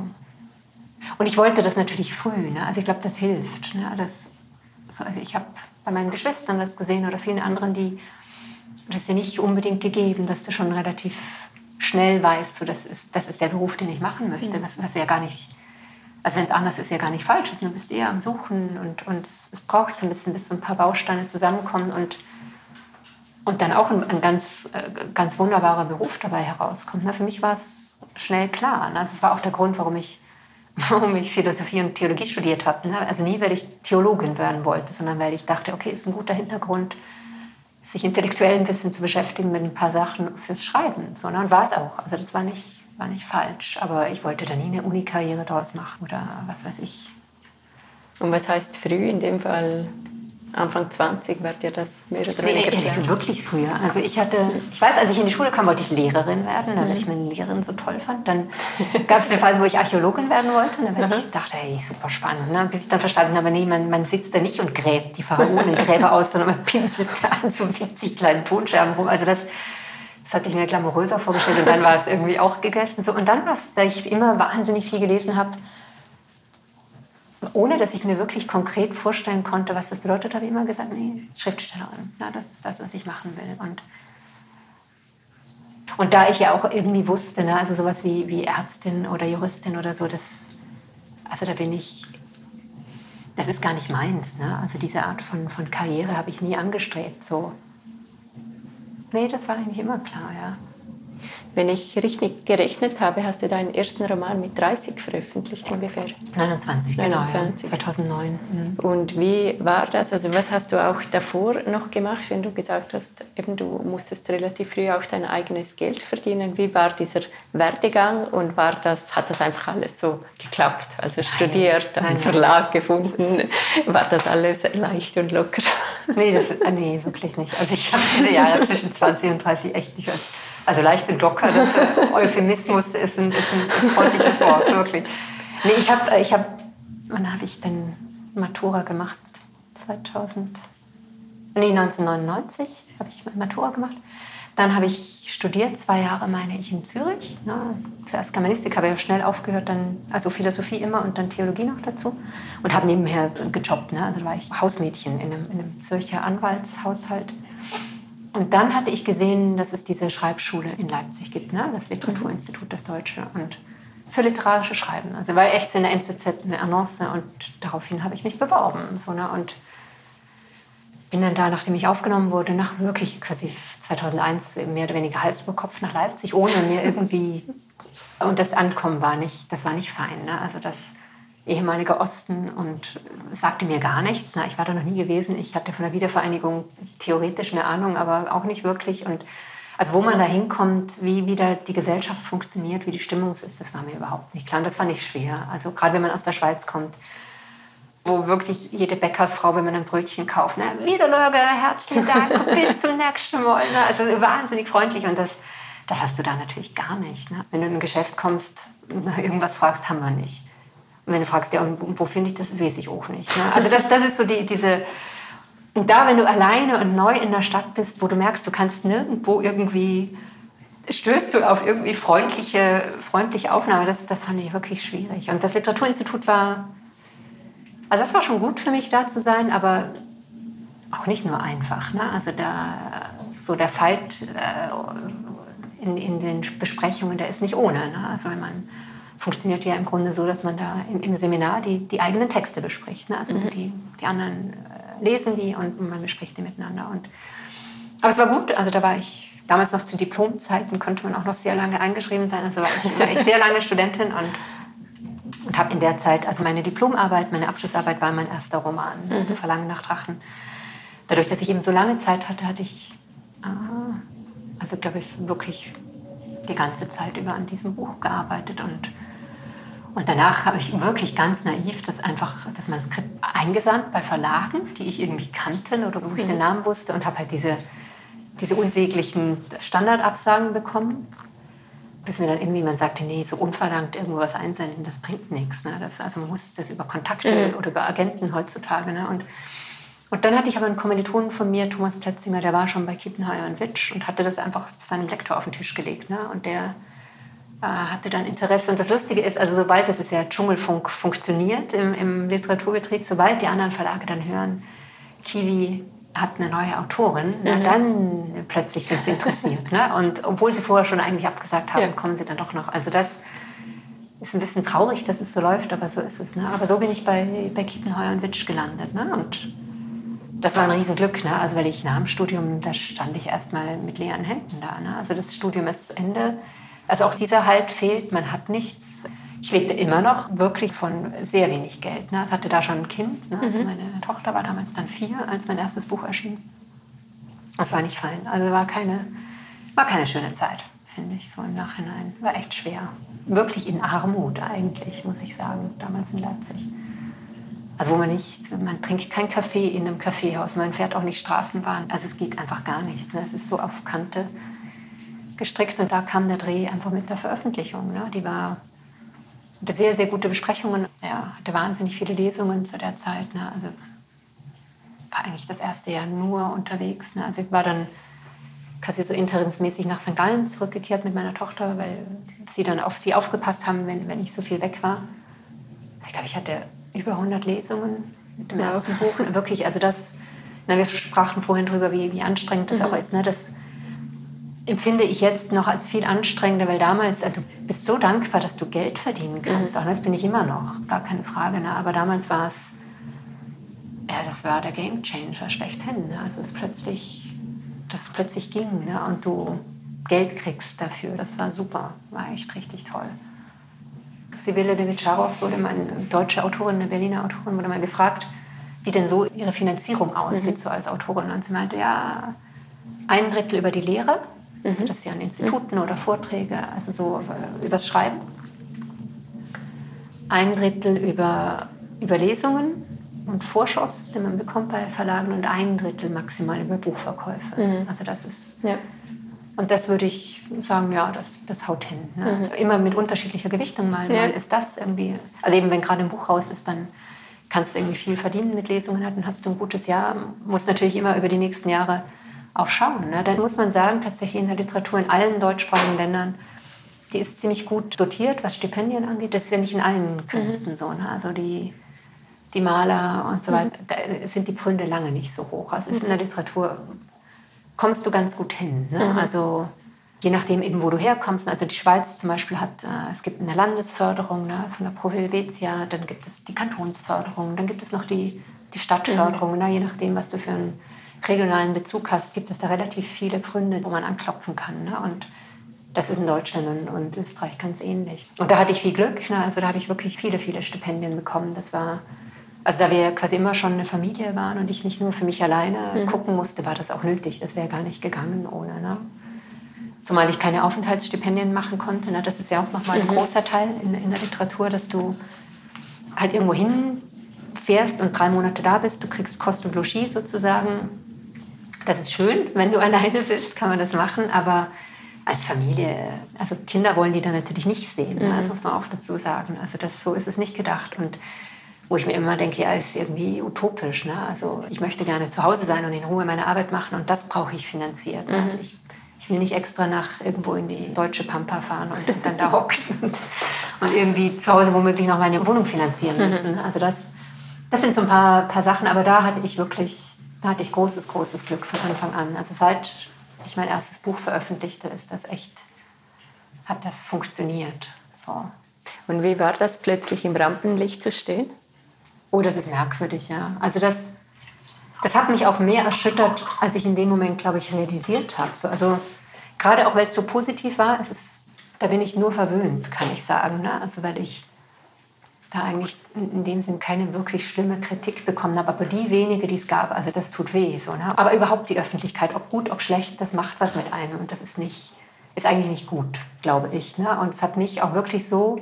Und ich wollte das natürlich früh. Ne? Also ich glaube, das hilft. Ne? Das, also ich habe bei meinen Geschwistern das gesehen oder vielen anderen, die das ist ja nicht unbedingt gegeben, dass du schon relativ schnell weißt, so, das, ist, das ist der Beruf, den ich machen möchte. Was, was ja gar nicht, also wenn es anders ist, ja gar nicht falsch ist. Du bist eher am Suchen und, und es braucht so ein bisschen, bis so ein paar Bausteine zusammenkommen und, und dann auch ein, ein ganz, äh, ganz wunderbarer Beruf dabei herauskommt. Na, für mich war es schnell klar. Ne? Also es war auch der Grund, warum ich, warum ich Philosophie und Theologie studiert habe. Ne? Also nie, weil ich Theologin werden wollte, sondern weil ich dachte, okay, ist ein guter Hintergrund sich intellektuell ein bisschen zu beschäftigen mit ein paar Sachen fürs Schreiben. So, ne? Und war es auch. Also das war nicht, war nicht falsch. Aber ich wollte da nie eine Unikarriere draus machen oder was weiß ich. Und was heißt früh in dem Fall? Anfang 20 war dir das mehr oder weniger nee, ehrlich, wirklich früher. Also ich hatte, ich weiß, als ich in die Schule kam, wollte ich Lehrerin werden, weil ich meine Lehrerin so toll fand. Dann gab es eine Phase, wo ich Archäologin werden wollte. Und dann ich dachte, hey, super spannend. Ne? Bis ich dann verstanden habe, nee, man, man sitzt da nicht und gräbt die Pharaonengräber aus, sondern man pinselt da an so winzig kleinen Tonscherben rum. Also das, das hatte ich mir glamouröser vorgestellt. Und dann war es irgendwie auch gegessen. So. Und dann war es, da ich immer wahnsinnig viel gelesen habe, ohne dass ich mir wirklich konkret vorstellen konnte, was das bedeutet, habe ich immer gesagt, nee, Schriftstellerin, na, das ist das, was ich machen will. Und, und da ich ja auch irgendwie wusste, ne, also sowas wie, wie Ärztin oder Juristin oder so, das, also da bin ich, das ist gar nicht meins. Ne? Also diese Art von, von Karriere habe ich nie angestrebt. So. Nee, das war eigentlich immer klar, ja. Wenn ich richtig gerechnet habe, hast du deinen ersten Roman mit 30 veröffentlicht ungefähr. 29, 29. genau. Ja. 2009. Mhm. Und wie war das? Also was hast du auch davor noch gemacht, wenn du gesagt hast, eben du musstest relativ früh auch dein eigenes Geld verdienen? Wie war dieser Werdegang und war das, hat das einfach alles so geklappt? Also studiert, nein, einen Verlag gefunden, war das alles leicht und locker? Nee, das, äh, nee wirklich nicht. Also ich habe diese Jahre zwischen 20 und 30 echt nicht was also leicht und locker, das äh, Euphemismus ist ein, ist ein, ist ein freundliches Wort, wirklich. Nee, ich habe, äh, ich hab, wann habe ich denn Matura gemacht? 2000, nee, 1999 habe ich Matura gemacht. Dann habe ich studiert, zwei Jahre meine ich in Zürich. Ja, zuerst Germanistik, habe ich schnell aufgehört, dann also Philosophie immer und dann Theologie noch dazu. Und habe nebenher gejobbt. Ne? Also da war ich Hausmädchen in einem, in einem Zürcher Anwaltshaushalt. Und dann hatte ich gesehen, dass es diese Schreibschule in Leipzig gibt, ne? das Literaturinstitut, das Deutsche. Und für literarische Schreiben. Also war echt in der NZZ eine Annonce und daraufhin habe ich mich beworben. So, ne? Und bin dann da, nachdem ich aufgenommen wurde, nach wirklich quasi 2001 mehr oder weniger Hals über Kopf nach Leipzig, ohne mir irgendwie... Und das Ankommen war nicht, das war nicht fein. Ne? Also das ehemaliger Osten und sagte mir gar nichts. Na, ich war da noch nie gewesen. Ich hatte von der Wiedervereinigung theoretisch eine Ahnung, aber auch nicht wirklich. Und also wo man da hinkommt, wie wieder die Gesellschaft funktioniert, wie die Stimmung ist, das war mir überhaupt nicht klar. Und das war nicht schwer. Also gerade wenn man aus der Schweiz kommt, wo wirklich jede Bäckersfrau, wenn man ein Brötchen kauft, ne, wieder Lörge, herzlichen Dank, bis zum nächsten Mal. Ne? Also wahnsinnig freundlich und das, das hast du da natürlich gar nicht. Ne? Wenn du in ein Geschäft kommst, irgendwas fragst, haben wir nicht. Wenn du fragst, ja, und wo finde ich das, weiß ich auch nicht. Ne? Also das, das ist so die, diese... Und da, wenn du alleine und neu in der Stadt bist, wo du merkst, du kannst nirgendwo irgendwie stößt du auf irgendwie freundliche, freundliche Aufnahme. Das, das fand ich wirklich schwierig. Und das Literaturinstitut war, also das war schon gut für mich da zu sein, aber auch nicht nur einfach. Ne? Also da, so der Fight äh, in, in den Besprechungen, der ist nicht ohne. Ne? Also wenn man funktioniert ja im Grunde so, dass man da im, im Seminar die, die eigenen Texte bespricht. Ne? Also mhm. die, die anderen äh, lesen die und man bespricht die miteinander. Und, aber es war gut, also da war ich damals noch zu Diplomzeiten konnte man auch noch sehr lange eingeschrieben sein. Also war ich, war ich sehr lange Studentin und, und habe in der Zeit, also meine Diplomarbeit, meine Abschlussarbeit war mein erster Roman, mhm. also Verlangen nach Drachen. Dadurch, dass ich eben so lange Zeit hatte, hatte ich, ah, also glaube ich, wirklich die ganze Zeit über an diesem Buch gearbeitet und und danach habe ich wirklich ganz naiv das einfach das Manuskript eingesandt bei Verlagen, die ich irgendwie kannte oder wo ich mhm. den Namen wusste und habe halt diese diese unsäglichen Standardabsagen bekommen, bis mir dann irgendjemand sagte, nee, so unverlangt irgendwo was einsenden, das bringt nichts. Ne? Das, also man muss das über Kontakte mhm. oder über Agenten heutzutage. Ne? Und, und dann hatte ich aber einen Kommilitonen von mir, Thomas Plätzinger, der war schon bei Kiepenheuer und Witsch und hatte das einfach seinem Lektor auf den Tisch gelegt. Ne? Und der hatte dann Interesse. Und das Lustige ist, also sobald, das ist ja Dschungelfunk funktioniert im, im Literaturbetrieb, sobald die anderen Verlage dann hören, Kiwi hat eine neue Autorin, mhm. na, dann plötzlich sind sie interessiert. ne? Und obwohl sie vorher schon eigentlich abgesagt haben, ja. kommen sie dann doch noch. Also das ist ein bisschen traurig, dass es so läuft, aber so ist es. Ne? Aber so bin ich bei, bei Kiepenheuer und Witsch gelandet. Ne? Und das war ein Riesenglück, ne? also weil ich nach dem Studium, da stand ich erstmal mit leeren Händen da. Ne? Also das Studium ist zu Ende. Also auch dieser Halt fehlt, man hat nichts. Ich lebte immer noch wirklich von sehr wenig Geld. Ne? Ich hatte da schon ein Kind. Ne? Also mhm. meine Tochter war damals dann vier, als mein erstes Buch erschien. Das war nicht fein. Also war keine, war keine schöne Zeit, finde ich, so im Nachhinein. War echt schwer. Wirklich in Armut eigentlich, muss ich sagen, damals in Leipzig. Also wo man nicht, man trinkt kein Kaffee in einem Kaffeehaus, man fährt auch nicht Straßenbahn. Also es geht einfach gar nichts. Ne? Es ist so auf Kante gestrickt und da kam der Dreh einfach mit der Veröffentlichung. Ne? Die war hatte sehr, sehr gute Besprechungen. Er hatte wahnsinnig viele Lesungen zu der Zeit. Ne? Also war eigentlich das erste Jahr nur unterwegs. Ne? Also ich war dann quasi so interimsmäßig nach St. Gallen zurückgekehrt mit meiner Tochter, weil sie dann auf sie aufgepasst haben, wenn, wenn ich so viel weg war. Ich glaube, ich hatte über 100 Lesungen mit dem ja. ersten Buch. Wirklich, also das, na, wir sprachen vorhin darüber, wie, wie anstrengend das mhm. auch ist. Ne? Das, empfinde ich jetzt noch als viel anstrengender, weil damals, also du bist so dankbar, dass du Geld verdienen kannst. Mhm. Auch das bin ich immer noch, gar keine Frage. Ne? Aber damals war es, ja, das war der Game Changer schlechthin. Ne? Also es plötzlich, dass es plötzlich ging ne? und du Geld kriegst dafür. Das war super, war echt richtig toll. Sibylle Levitscharow wurde mal, eine deutsche Autorin, eine Berliner Autorin, wurde mal gefragt, wie denn so ihre Finanzierung aussieht, mhm. so als Autorin. Und sie meinte, ja, ein Drittel über die Lehre, also das ja an Instituten oder Vorträge, also so äh, übers Schreiben. Ein Drittel über, über Lesungen und Vorschuss, den man bekommt bei Verlagen und ein Drittel maximal über Buchverkäufe. Mhm. Also das ist... Ja. Und das würde ich sagen, ja, das, das haut hin. Ne? Mhm. Also immer mit unterschiedlicher Gewichtung mal. Ja. Mal ist das irgendwie, also eben wenn gerade ein Buch raus ist, dann kannst du irgendwie viel verdienen mit Lesungen, dann hast du ein gutes Jahr. Muss natürlich immer über die nächsten Jahre auch schauen. Ne? Dann muss man sagen, tatsächlich in der Literatur in allen deutschsprachigen Ländern, die ist ziemlich gut dotiert, was Stipendien angeht. Das ist ja nicht in allen Künsten mhm. so. Ne? Also die, die Maler und so weiter, mhm. da sind die Pfründe lange nicht so hoch. Also ist in der Literatur kommst du ganz gut hin. Ne? Mhm. Also je nachdem eben, wo du herkommst. Also die Schweiz zum Beispiel hat, äh, es gibt eine Landesförderung ne, von der Pro Helvetia, dann gibt es die Kantonsförderung, dann gibt es noch die, die Stadtförderung, mhm. ne, je nachdem, was du für ein regionalen Bezug hast, gibt es da relativ viele Gründe, wo man anklopfen kann. Ne? Und das ist in Deutschland und, und, Österreich ganz ähnlich. Und da hatte ich viel Glück. Ne? Also da habe ich wirklich viele, viele Stipendien bekommen. Das war, also da wir quasi immer schon eine Familie waren und ich nicht nur für mich alleine mhm. gucken musste, war das auch nötig. Das wäre gar nicht gegangen ohne. Ne? Zumal ich keine Aufenthaltsstipendien machen konnte. Ne? Das ist ja auch nochmal ein mhm. großer Teil in, in der Literatur, dass du halt irgendwo hin fährst und drei Monate da bist, du kriegst Kost und Logis sozusagen. Das ist schön, wenn du alleine bist, kann man das machen, aber als Familie, also Kinder wollen die dann natürlich nicht sehen, mhm. das muss man auch dazu sagen. Also das, so ist es nicht gedacht und wo ich mir immer denke, ja, ist irgendwie utopisch. Ne? Also ich möchte gerne zu Hause sein und in Ruhe meine Arbeit machen und das brauche ich finanziert. Ne? Mhm. Also ich, ich will nicht extra nach irgendwo in die deutsche Pampa fahren und, und dann da hocken und, und, irgendwie zu Hause womöglich noch meine Wohnung finanzieren mhm. müssen. Mhm. Also das, das sind so ein paar, paar Sachen, aber da hatte ich wirklich, da hatte ich großes, großes Glück von Anfang an. Also seit ich mein erstes Buch veröffentlichte, ist das echt, hat das funktioniert. So. Und wie war das plötzlich im Rampenlicht zu stehen? Oh, das ist merkwürdig, ja. Also das, das hat mich auch mehr erschüttert, als ich in dem Moment, glaube ich, realisiert habe. So, also gerade auch, weil es so positiv war, ist, da bin ich nur verwöhnt, kann ich sagen. Ne? Also weil ich da eigentlich in dem Sinn keine wirklich schlimme Kritik bekommen habe. Aber die wenige, die es gab, also das tut weh. So, ne? Aber überhaupt die Öffentlichkeit, ob gut, ob schlecht, das macht was mit einem. Und das ist, nicht, ist eigentlich nicht gut, glaube ich. Ne? Und es hat mich auch wirklich so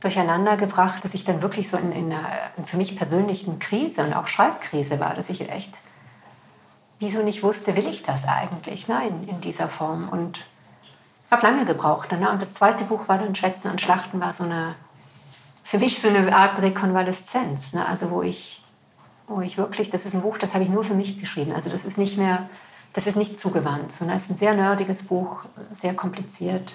durcheinander gebracht, dass ich dann wirklich so in, in einer für mich persönlichen Krise und auch Schreibkrise war, dass ich echt wieso nicht wusste, will ich das eigentlich ne, in, dieser Form. Und habe lange gebraucht. Ne? Und das zweite Buch war dann Schwätzen und Schlachten, war so eine, für mich so eine Art Rekonvaleszenz. Ne? Also wo ich, wo ich wirklich, das ist ein Buch, das habe ich nur für mich geschrieben. Also das ist nicht mehr, das ist nicht zugewandt, sondern es ist ein sehr nerdiges Buch, sehr kompliziert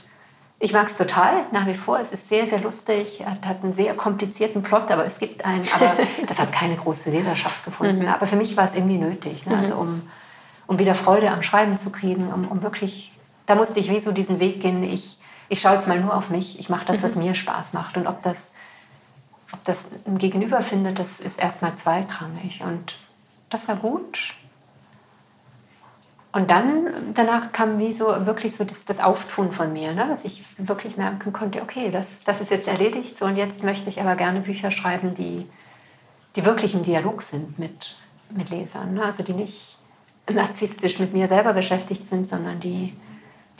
ich mag es total, nach wie vor. Es ist sehr, sehr lustig. Es hat einen sehr komplizierten Plot, aber es gibt einen. Aber das hat keine große Leserschaft gefunden. Mhm. Aber für mich war es irgendwie nötig. Ne? Also um, um wieder Freude am Schreiben zu kriegen, um, um wirklich, da musste ich wie so diesen Weg gehen. Ich, ich schaue jetzt mal nur auf mich. Ich mache das, was mhm. mir Spaß macht. Und ob das, ob das ein Gegenüber findet, das ist erstmal zweitrangig. Und das war gut. Und dann, danach kam wie so wirklich so das, das Auftun von mir, ne? dass ich wirklich merken konnte, okay, das, das ist jetzt erledigt. So, und jetzt möchte ich aber gerne Bücher schreiben, die, die wirklich im Dialog sind mit, mit Lesern. Ne? Also die nicht narzisstisch mit mir selber beschäftigt sind, sondern die,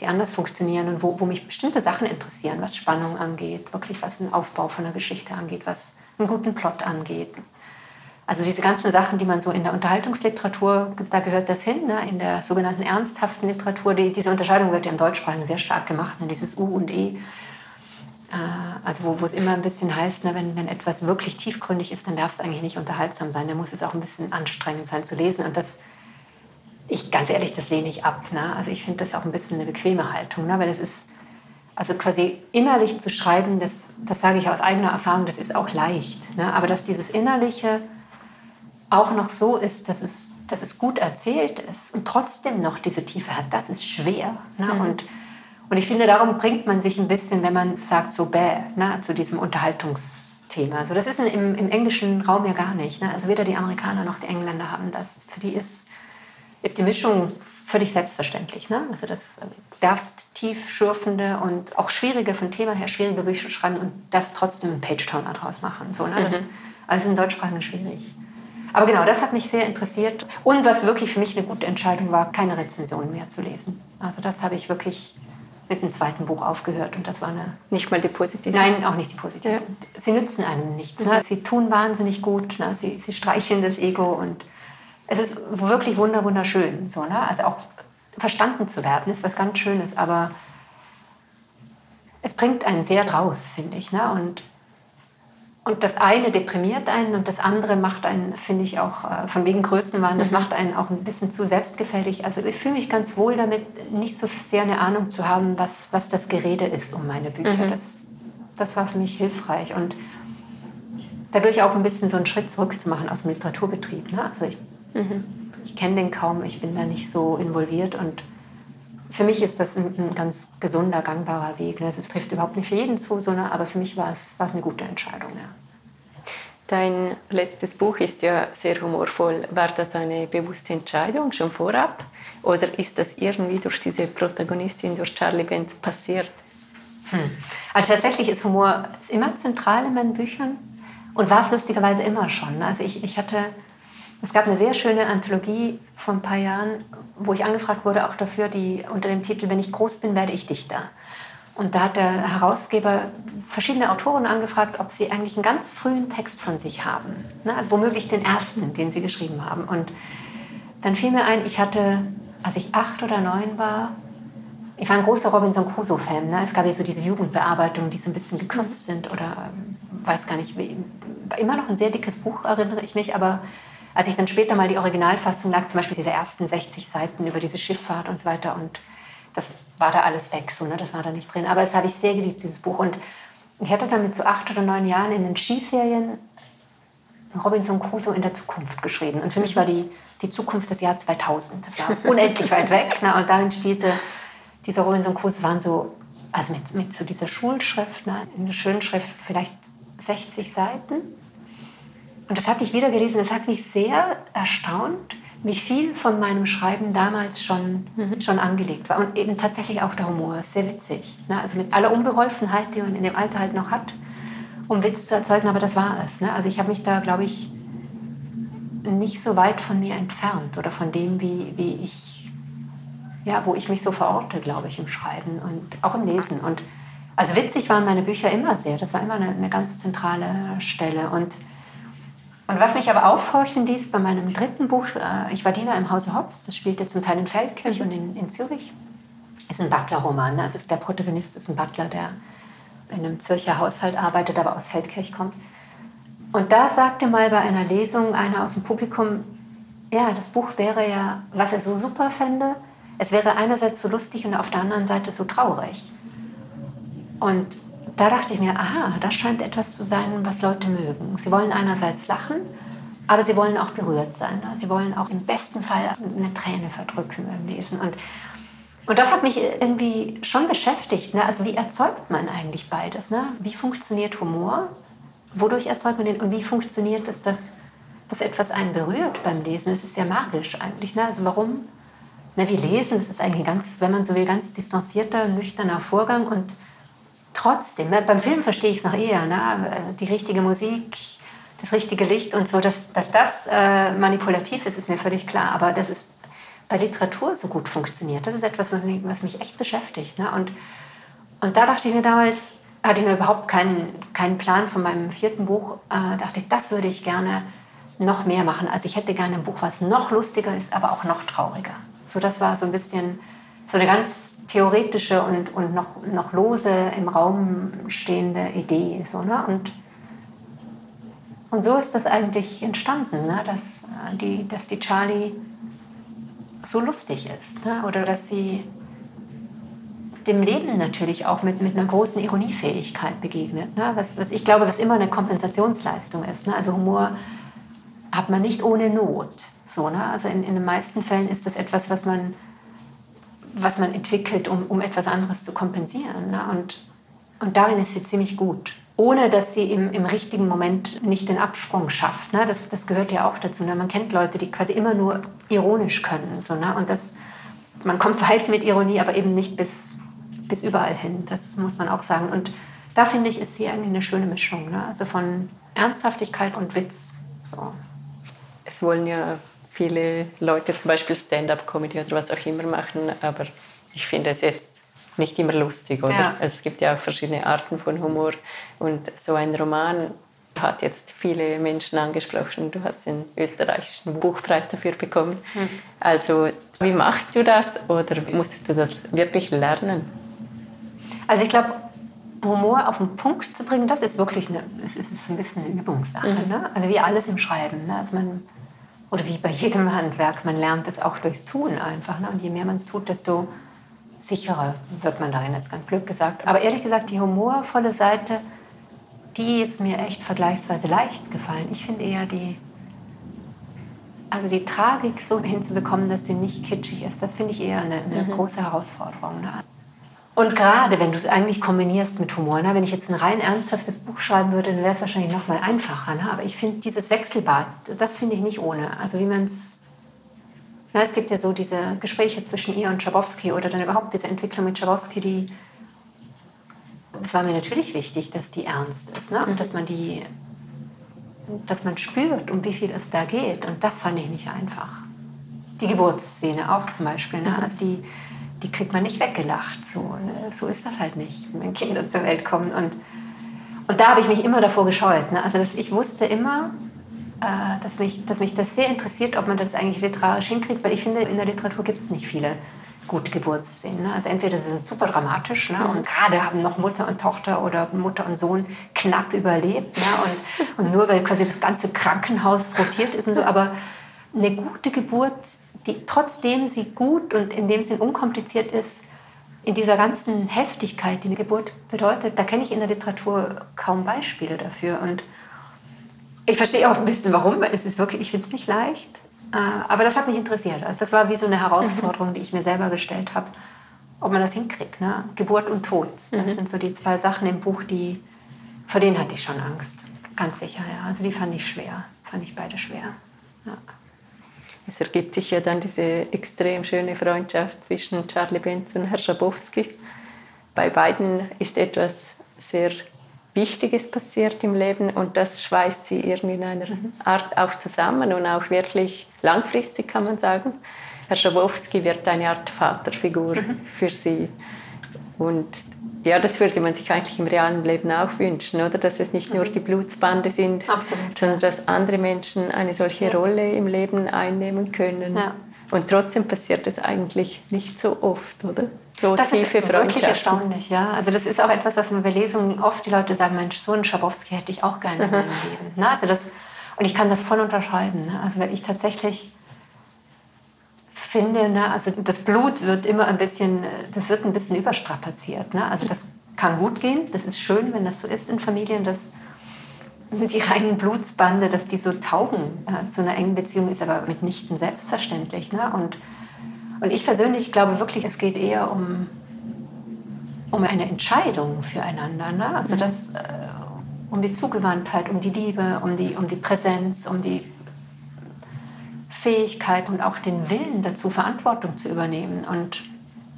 die anders funktionieren und wo, wo mich bestimmte Sachen interessieren, was Spannung angeht, wirklich was den Aufbau von einer Geschichte angeht, was einen guten Plot angeht, also diese ganzen Sachen, die man so in der Unterhaltungsliteratur, da gehört das hin, ne? in der sogenannten ernsthaften Literatur, die, diese Unterscheidung wird ja im Deutschsprachigen sehr stark gemacht, ne? dieses U und E. Äh, also wo, wo es immer ein bisschen heißt, ne, wenn, wenn etwas wirklich tiefgründig ist, dann darf es eigentlich nicht unterhaltsam sein, dann muss es auch ein bisschen anstrengend sein zu lesen. Und das, ich ganz ehrlich, das lehne ich ab. Ne? Also ich finde das auch ein bisschen eine bequeme Haltung, ne? weil es ist, also quasi innerlich zu schreiben, das, das sage ich aus eigener Erfahrung, das ist auch leicht. Ne? Aber dass dieses Innerliche auch noch so ist, dass es, dass es gut erzählt ist und trotzdem noch diese Tiefe hat, das ist schwer. Ne? Mhm. Und, und ich finde, darum bringt man sich ein bisschen, wenn man sagt, so bäh, ne, zu diesem Unterhaltungsthema. Also das ist im, im englischen Raum ja gar nicht. Ne? Also weder die Amerikaner noch die Engländer haben das. Für die ist, ist die Mischung völlig selbstverständlich. Ne? Also das äh, darfst tiefschürfende und auch schwierige, von Thema her schwierige Bücher schreiben und das trotzdem einen Page-Turner draus machen. So, ne? Das, mhm. Also im Deutschsprachigen schwierig. Aber genau, das hat mich sehr interessiert. Und was wirklich für mich eine gute Entscheidung war, keine Rezensionen mehr zu lesen. Also das habe ich wirklich mit dem zweiten Buch aufgehört und das war eine... Nicht mal die positiven? Nein, auch nicht die positiven. Ja. Sie nützen einem nichts. Ne? Sie tun wahnsinnig gut, ne? sie, sie streicheln das Ego und es ist wirklich wunderschön. So, ne? Also auch verstanden zu werden ist was ganz Schönes, aber es bringt einen sehr raus, finde ich. Ne? Und und das eine deprimiert einen und das andere macht einen, finde ich auch, äh, von wegen Größenwahn, das mhm. macht einen auch ein bisschen zu selbstgefällig. Also ich fühle mich ganz wohl damit, nicht so sehr eine Ahnung zu haben, was, was das Gerede ist um meine Bücher. Mhm. Das, das war für mich hilfreich. Und dadurch auch ein bisschen so einen Schritt zurück zu machen aus dem Literaturbetrieb. Ne? Also ich, mhm. ich kenne den kaum, ich bin da nicht so involviert und für mich ist das ein, ein ganz gesunder, gangbarer Weg. Es ne? trifft überhaupt nicht für jeden zu, sondern, aber für mich war es, war es eine gute Entscheidung. Ja. Dein letztes Buch ist ja sehr humorvoll. War das eine bewusste Entscheidung schon vorab? Oder ist das irgendwie durch diese Protagonistin, durch Charlie Benz passiert? Hm. Also tatsächlich ist Humor ist immer zentral in meinen Büchern und war es lustigerweise immer schon. Also ich, ich hatte es gab eine sehr schöne Anthologie vor ein paar Jahren, wo ich angefragt wurde, auch dafür, die unter dem Titel Wenn ich groß bin, werde ich Dichter. Und da hat der Herausgeber verschiedene Autoren angefragt, ob sie eigentlich einen ganz frühen Text von sich haben. Ne? Also womöglich den ersten, den sie geschrieben haben. Und dann fiel mir ein, ich hatte, als ich acht oder neun war, ich war ein großer Robinson Crusoe-Fan. Ne? Es gab ja so diese Jugendbearbeitungen, die so ein bisschen gekürzt sind oder ähm, weiß gar nicht, immer noch ein sehr dickes Buch, erinnere ich mich, aber als ich dann später mal die Originalfassung lag, zum Beispiel diese ersten 60 Seiten über diese Schifffahrt und so weiter und das war da alles weg, so, ne? das war da nicht drin. Aber das habe ich sehr geliebt, dieses Buch. Und ich hatte dann mit so acht oder neun Jahren in den Skiferien Robinson Crusoe in der Zukunft geschrieben. Und für mich war die, die Zukunft das Jahr 2000. Das war unendlich weit weg. Ne? Und darin spielte diese Robinson Crusoe, waren so, also mit, mit so dieser Schulschrift, ne? in der schönen Schrift, vielleicht 60 Seiten. Und das hatte ich wieder gelesen. Das hat mich sehr erstaunt, wie viel von meinem Schreiben damals schon, mhm. schon angelegt war. Und eben tatsächlich auch der Humor, sehr witzig. Ne? Also mit aller Unbeholfenheit, die man in dem Alter halt noch hat, um Witz zu erzeugen, aber das war es. Ne? Also ich habe mich da, glaube ich, nicht so weit von mir entfernt oder von dem, wie, wie ich, ja, wo ich mich so verorte, glaube ich, im Schreiben und auch im Lesen. Und also witzig waren meine Bücher immer sehr. Das war immer eine, eine ganz zentrale Stelle. Und und was mich aber aufhorchen ließ bei meinem dritten Buch, äh, ich war Diener im Hause Hobbs, das spielte zum Teil in Feldkirch und in, in Zürich, ist ein Butler-Roman. Also der Protagonist ist ein Butler, der in einem Zürcher Haushalt arbeitet, aber aus Feldkirch kommt. Und da sagte mal bei einer Lesung einer aus dem Publikum, ja, das Buch wäre ja, was er so super fände, es wäre einerseits so lustig und auf der anderen Seite so traurig. Und da dachte ich mir, aha, das scheint etwas zu sein, was Leute mögen. Sie wollen einerseits lachen, aber sie wollen auch berührt sein. Sie wollen auch im besten Fall eine Träne verdrücken beim Lesen. Und, und das hat mich irgendwie schon beschäftigt. Ne? Also wie erzeugt man eigentlich beides? Ne? Wie funktioniert Humor? Wodurch erzeugt man den? Und wie funktioniert es, dass, dass etwas einen berührt beim Lesen? Das ist ja magisch eigentlich. Ne? Also warum? Na, wir lesen, das ist eigentlich ein ganz, wenn man so will, ganz distanzierter, nüchterner Vorgang und trotzdem, ne, beim Film verstehe ich es noch eher, ne, die richtige Musik, das richtige Licht und so, dass, dass das äh, manipulativ ist, ist mir völlig klar. Aber dass es bei Literatur so gut funktioniert, das ist etwas, was mich, was mich echt beschäftigt. Ne? Und, und da dachte ich mir damals, hatte ich mir überhaupt keinen, keinen Plan von meinem vierten Buch, äh, dachte ich, das würde ich gerne noch mehr machen. Also ich hätte gerne ein Buch, was noch lustiger ist, aber auch noch trauriger. So, das war so ein bisschen so eine ganz theoretische und, und noch, noch lose im Raum stehende Idee. So, ne? und, und so ist das eigentlich entstanden, ne? dass, äh, die, dass die Charlie so lustig ist ne? oder dass sie dem Leben natürlich auch mit, mit einer großen Ironiefähigkeit begegnet. Ne? Was, was ich glaube, was immer eine Kompensationsleistung ist. Ne? Also Humor hat man nicht ohne Not. So, ne? Also in, in den meisten Fällen ist das etwas, was man was man entwickelt, um, um etwas anderes zu kompensieren. Ne? Und, und darin ist sie ziemlich gut. Ohne dass sie im, im richtigen Moment nicht den Absprung schafft. Ne? Das, das gehört ja auch dazu. Ne? Man kennt Leute, die quasi immer nur ironisch können. So, ne? Und das, man kommt weit mit Ironie, aber eben nicht bis, bis überall hin. Das muss man auch sagen. Und da finde ich, ist sie eigentlich eine schöne Mischung. Ne? Also von Ernsthaftigkeit und Witz. So. Es wollen ja viele Leute zum Beispiel Stand-up-Comedy oder was auch immer machen, aber ich finde es jetzt nicht immer lustig, oder? Ja. Also es gibt ja auch verschiedene Arten von Humor und so ein Roman hat jetzt viele Menschen angesprochen. Du hast den österreichischen Buchpreis dafür bekommen. Mhm. Also wie machst du das oder musstest du das wirklich lernen? Also ich glaube, Humor auf den Punkt zu bringen, das ist wirklich eine, es ist ein bisschen eine Übungssache. Mhm. Ne? Also wie alles im Schreiben. Ne? Also man oder wie bei jedem Handwerk, man lernt es auch durchs Tun einfach. Ne? Und je mehr man es tut, desto sicherer wird man darin, jetzt ganz blöd gesagt. Aber ehrlich gesagt, die humorvolle Seite, die ist mir echt vergleichsweise leicht gefallen. Ich finde eher die, also die Tragik so hinzubekommen, dass sie nicht kitschig ist, das finde ich eher eine, eine mhm. große Herausforderung. Ne? Und gerade wenn du es eigentlich kombinierst mit Humor, ne? wenn ich jetzt ein rein ernsthaftes Buch schreiben würde, dann wäre es wahrscheinlich noch mal einfacher. Ne? Aber ich finde dieses Wechselbad, das finde ich nicht ohne. Also wie man es... Es gibt ja so diese Gespräche zwischen ihr und Schabowski oder dann überhaupt diese Entwicklung mit Schabowski, die... Es war mir natürlich wichtig, dass die ernst ist ne? und mhm. dass man die... dass man spürt, um wie viel es da geht. Und das fand ich nicht einfach. Die Geburtsszene auch zum Beispiel. Ne? Mhm. Also die die kriegt man nicht weggelacht. So, so ist das halt nicht, wenn Kinder zur Welt kommen. Und Und da habe ich mich immer davor gescheut. Ne? Also das, ich wusste immer, äh, dass, mich, dass mich das sehr interessiert, ob man das eigentlich literarisch hinkriegt, weil ich finde, in der Literatur gibt es nicht viele gute Geburtsszenen. Ne? Also entweder sie sind super dramatisch ne? und gerade haben noch Mutter und Tochter oder Mutter und Sohn knapp überlebt. Ne? Und, und nur weil quasi das ganze Krankenhaus rotiert ist und so. Aber eine gute Geburt, die trotzdem sie gut und in dem Sinn unkompliziert ist, in dieser ganzen Heftigkeit, die eine Geburt bedeutet, da kenne ich in der Literatur kaum Beispiele dafür. Und ich verstehe auch ein bisschen warum, weil es ist wirklich, ich finde es nicht leicht. Äh, aber das hat mich interessiert. Also das war wie so eine Herausforderung, die ich mir selber gestellt habe, ob man das hinkriegt. Ne? Geburt und Tod, das mhm. sind so die zwei Sachen im Buch, die, vor denen hatte ich schon Angst. Ganz sicher, ja. Also die fand ich schwer, fand ich beide schwer. Ja. Es ergibt sich ja dann diese extrem schöne Freundschaft zwischen Charlie Benz und Herr Schabowski. Bei beiden ist etwas sehr Wichtiges passiert im Leben und das schweißt sie irgendwie in einer Art auch zusammen und auch wirklich langfristig kann man sagen. Herr Schabowski wird eine Art Vaterfigur mhm. für sie. Und ja, das würde man sich eigentlich im realen Leben auch wünschen, oder? Dass es nicht nur mhm. die Blutsbande sind, Absolut, sondern dass andere Menschen eine solche ja. Rolle im Leben einnehmen können. Ja. Und trotzdem passiert es eigentlich nicht so oft, oder? So das ist wirklich erstaunlich, ja. Also das ist auch etwas, was man bei Lesungen oft die Leute sagen, Mensch, so einen Schabowski hätte ich auch gerne in meinem Leben. Ne? Also das, und ich kann das voll unterschreiben. Ne? Also wenn ich tatsächlich finde, ne, also das Blut wird immer ein bisschen, das wird ein bisschen überstrapaziert. Ne? Also das kann gut gehen, das ist schön, wenn das so ist in Familien, dass die reinen Blutsbande, dass die so taugen äh, zu einer engen Beziehung, ist aber mitnichten selbstverständlich. Ne? Und, und ich persönlich glaube wirklich, es geht eher um, um eine Entscheidung füreinander. Ne? Also mhm. das, äh, um die Zugewandtheit, um die Liebe, um die, um die Präsenz, um die Fähigkeit und auch den Willen dazu, Verantwortung zu übernehmen. Und,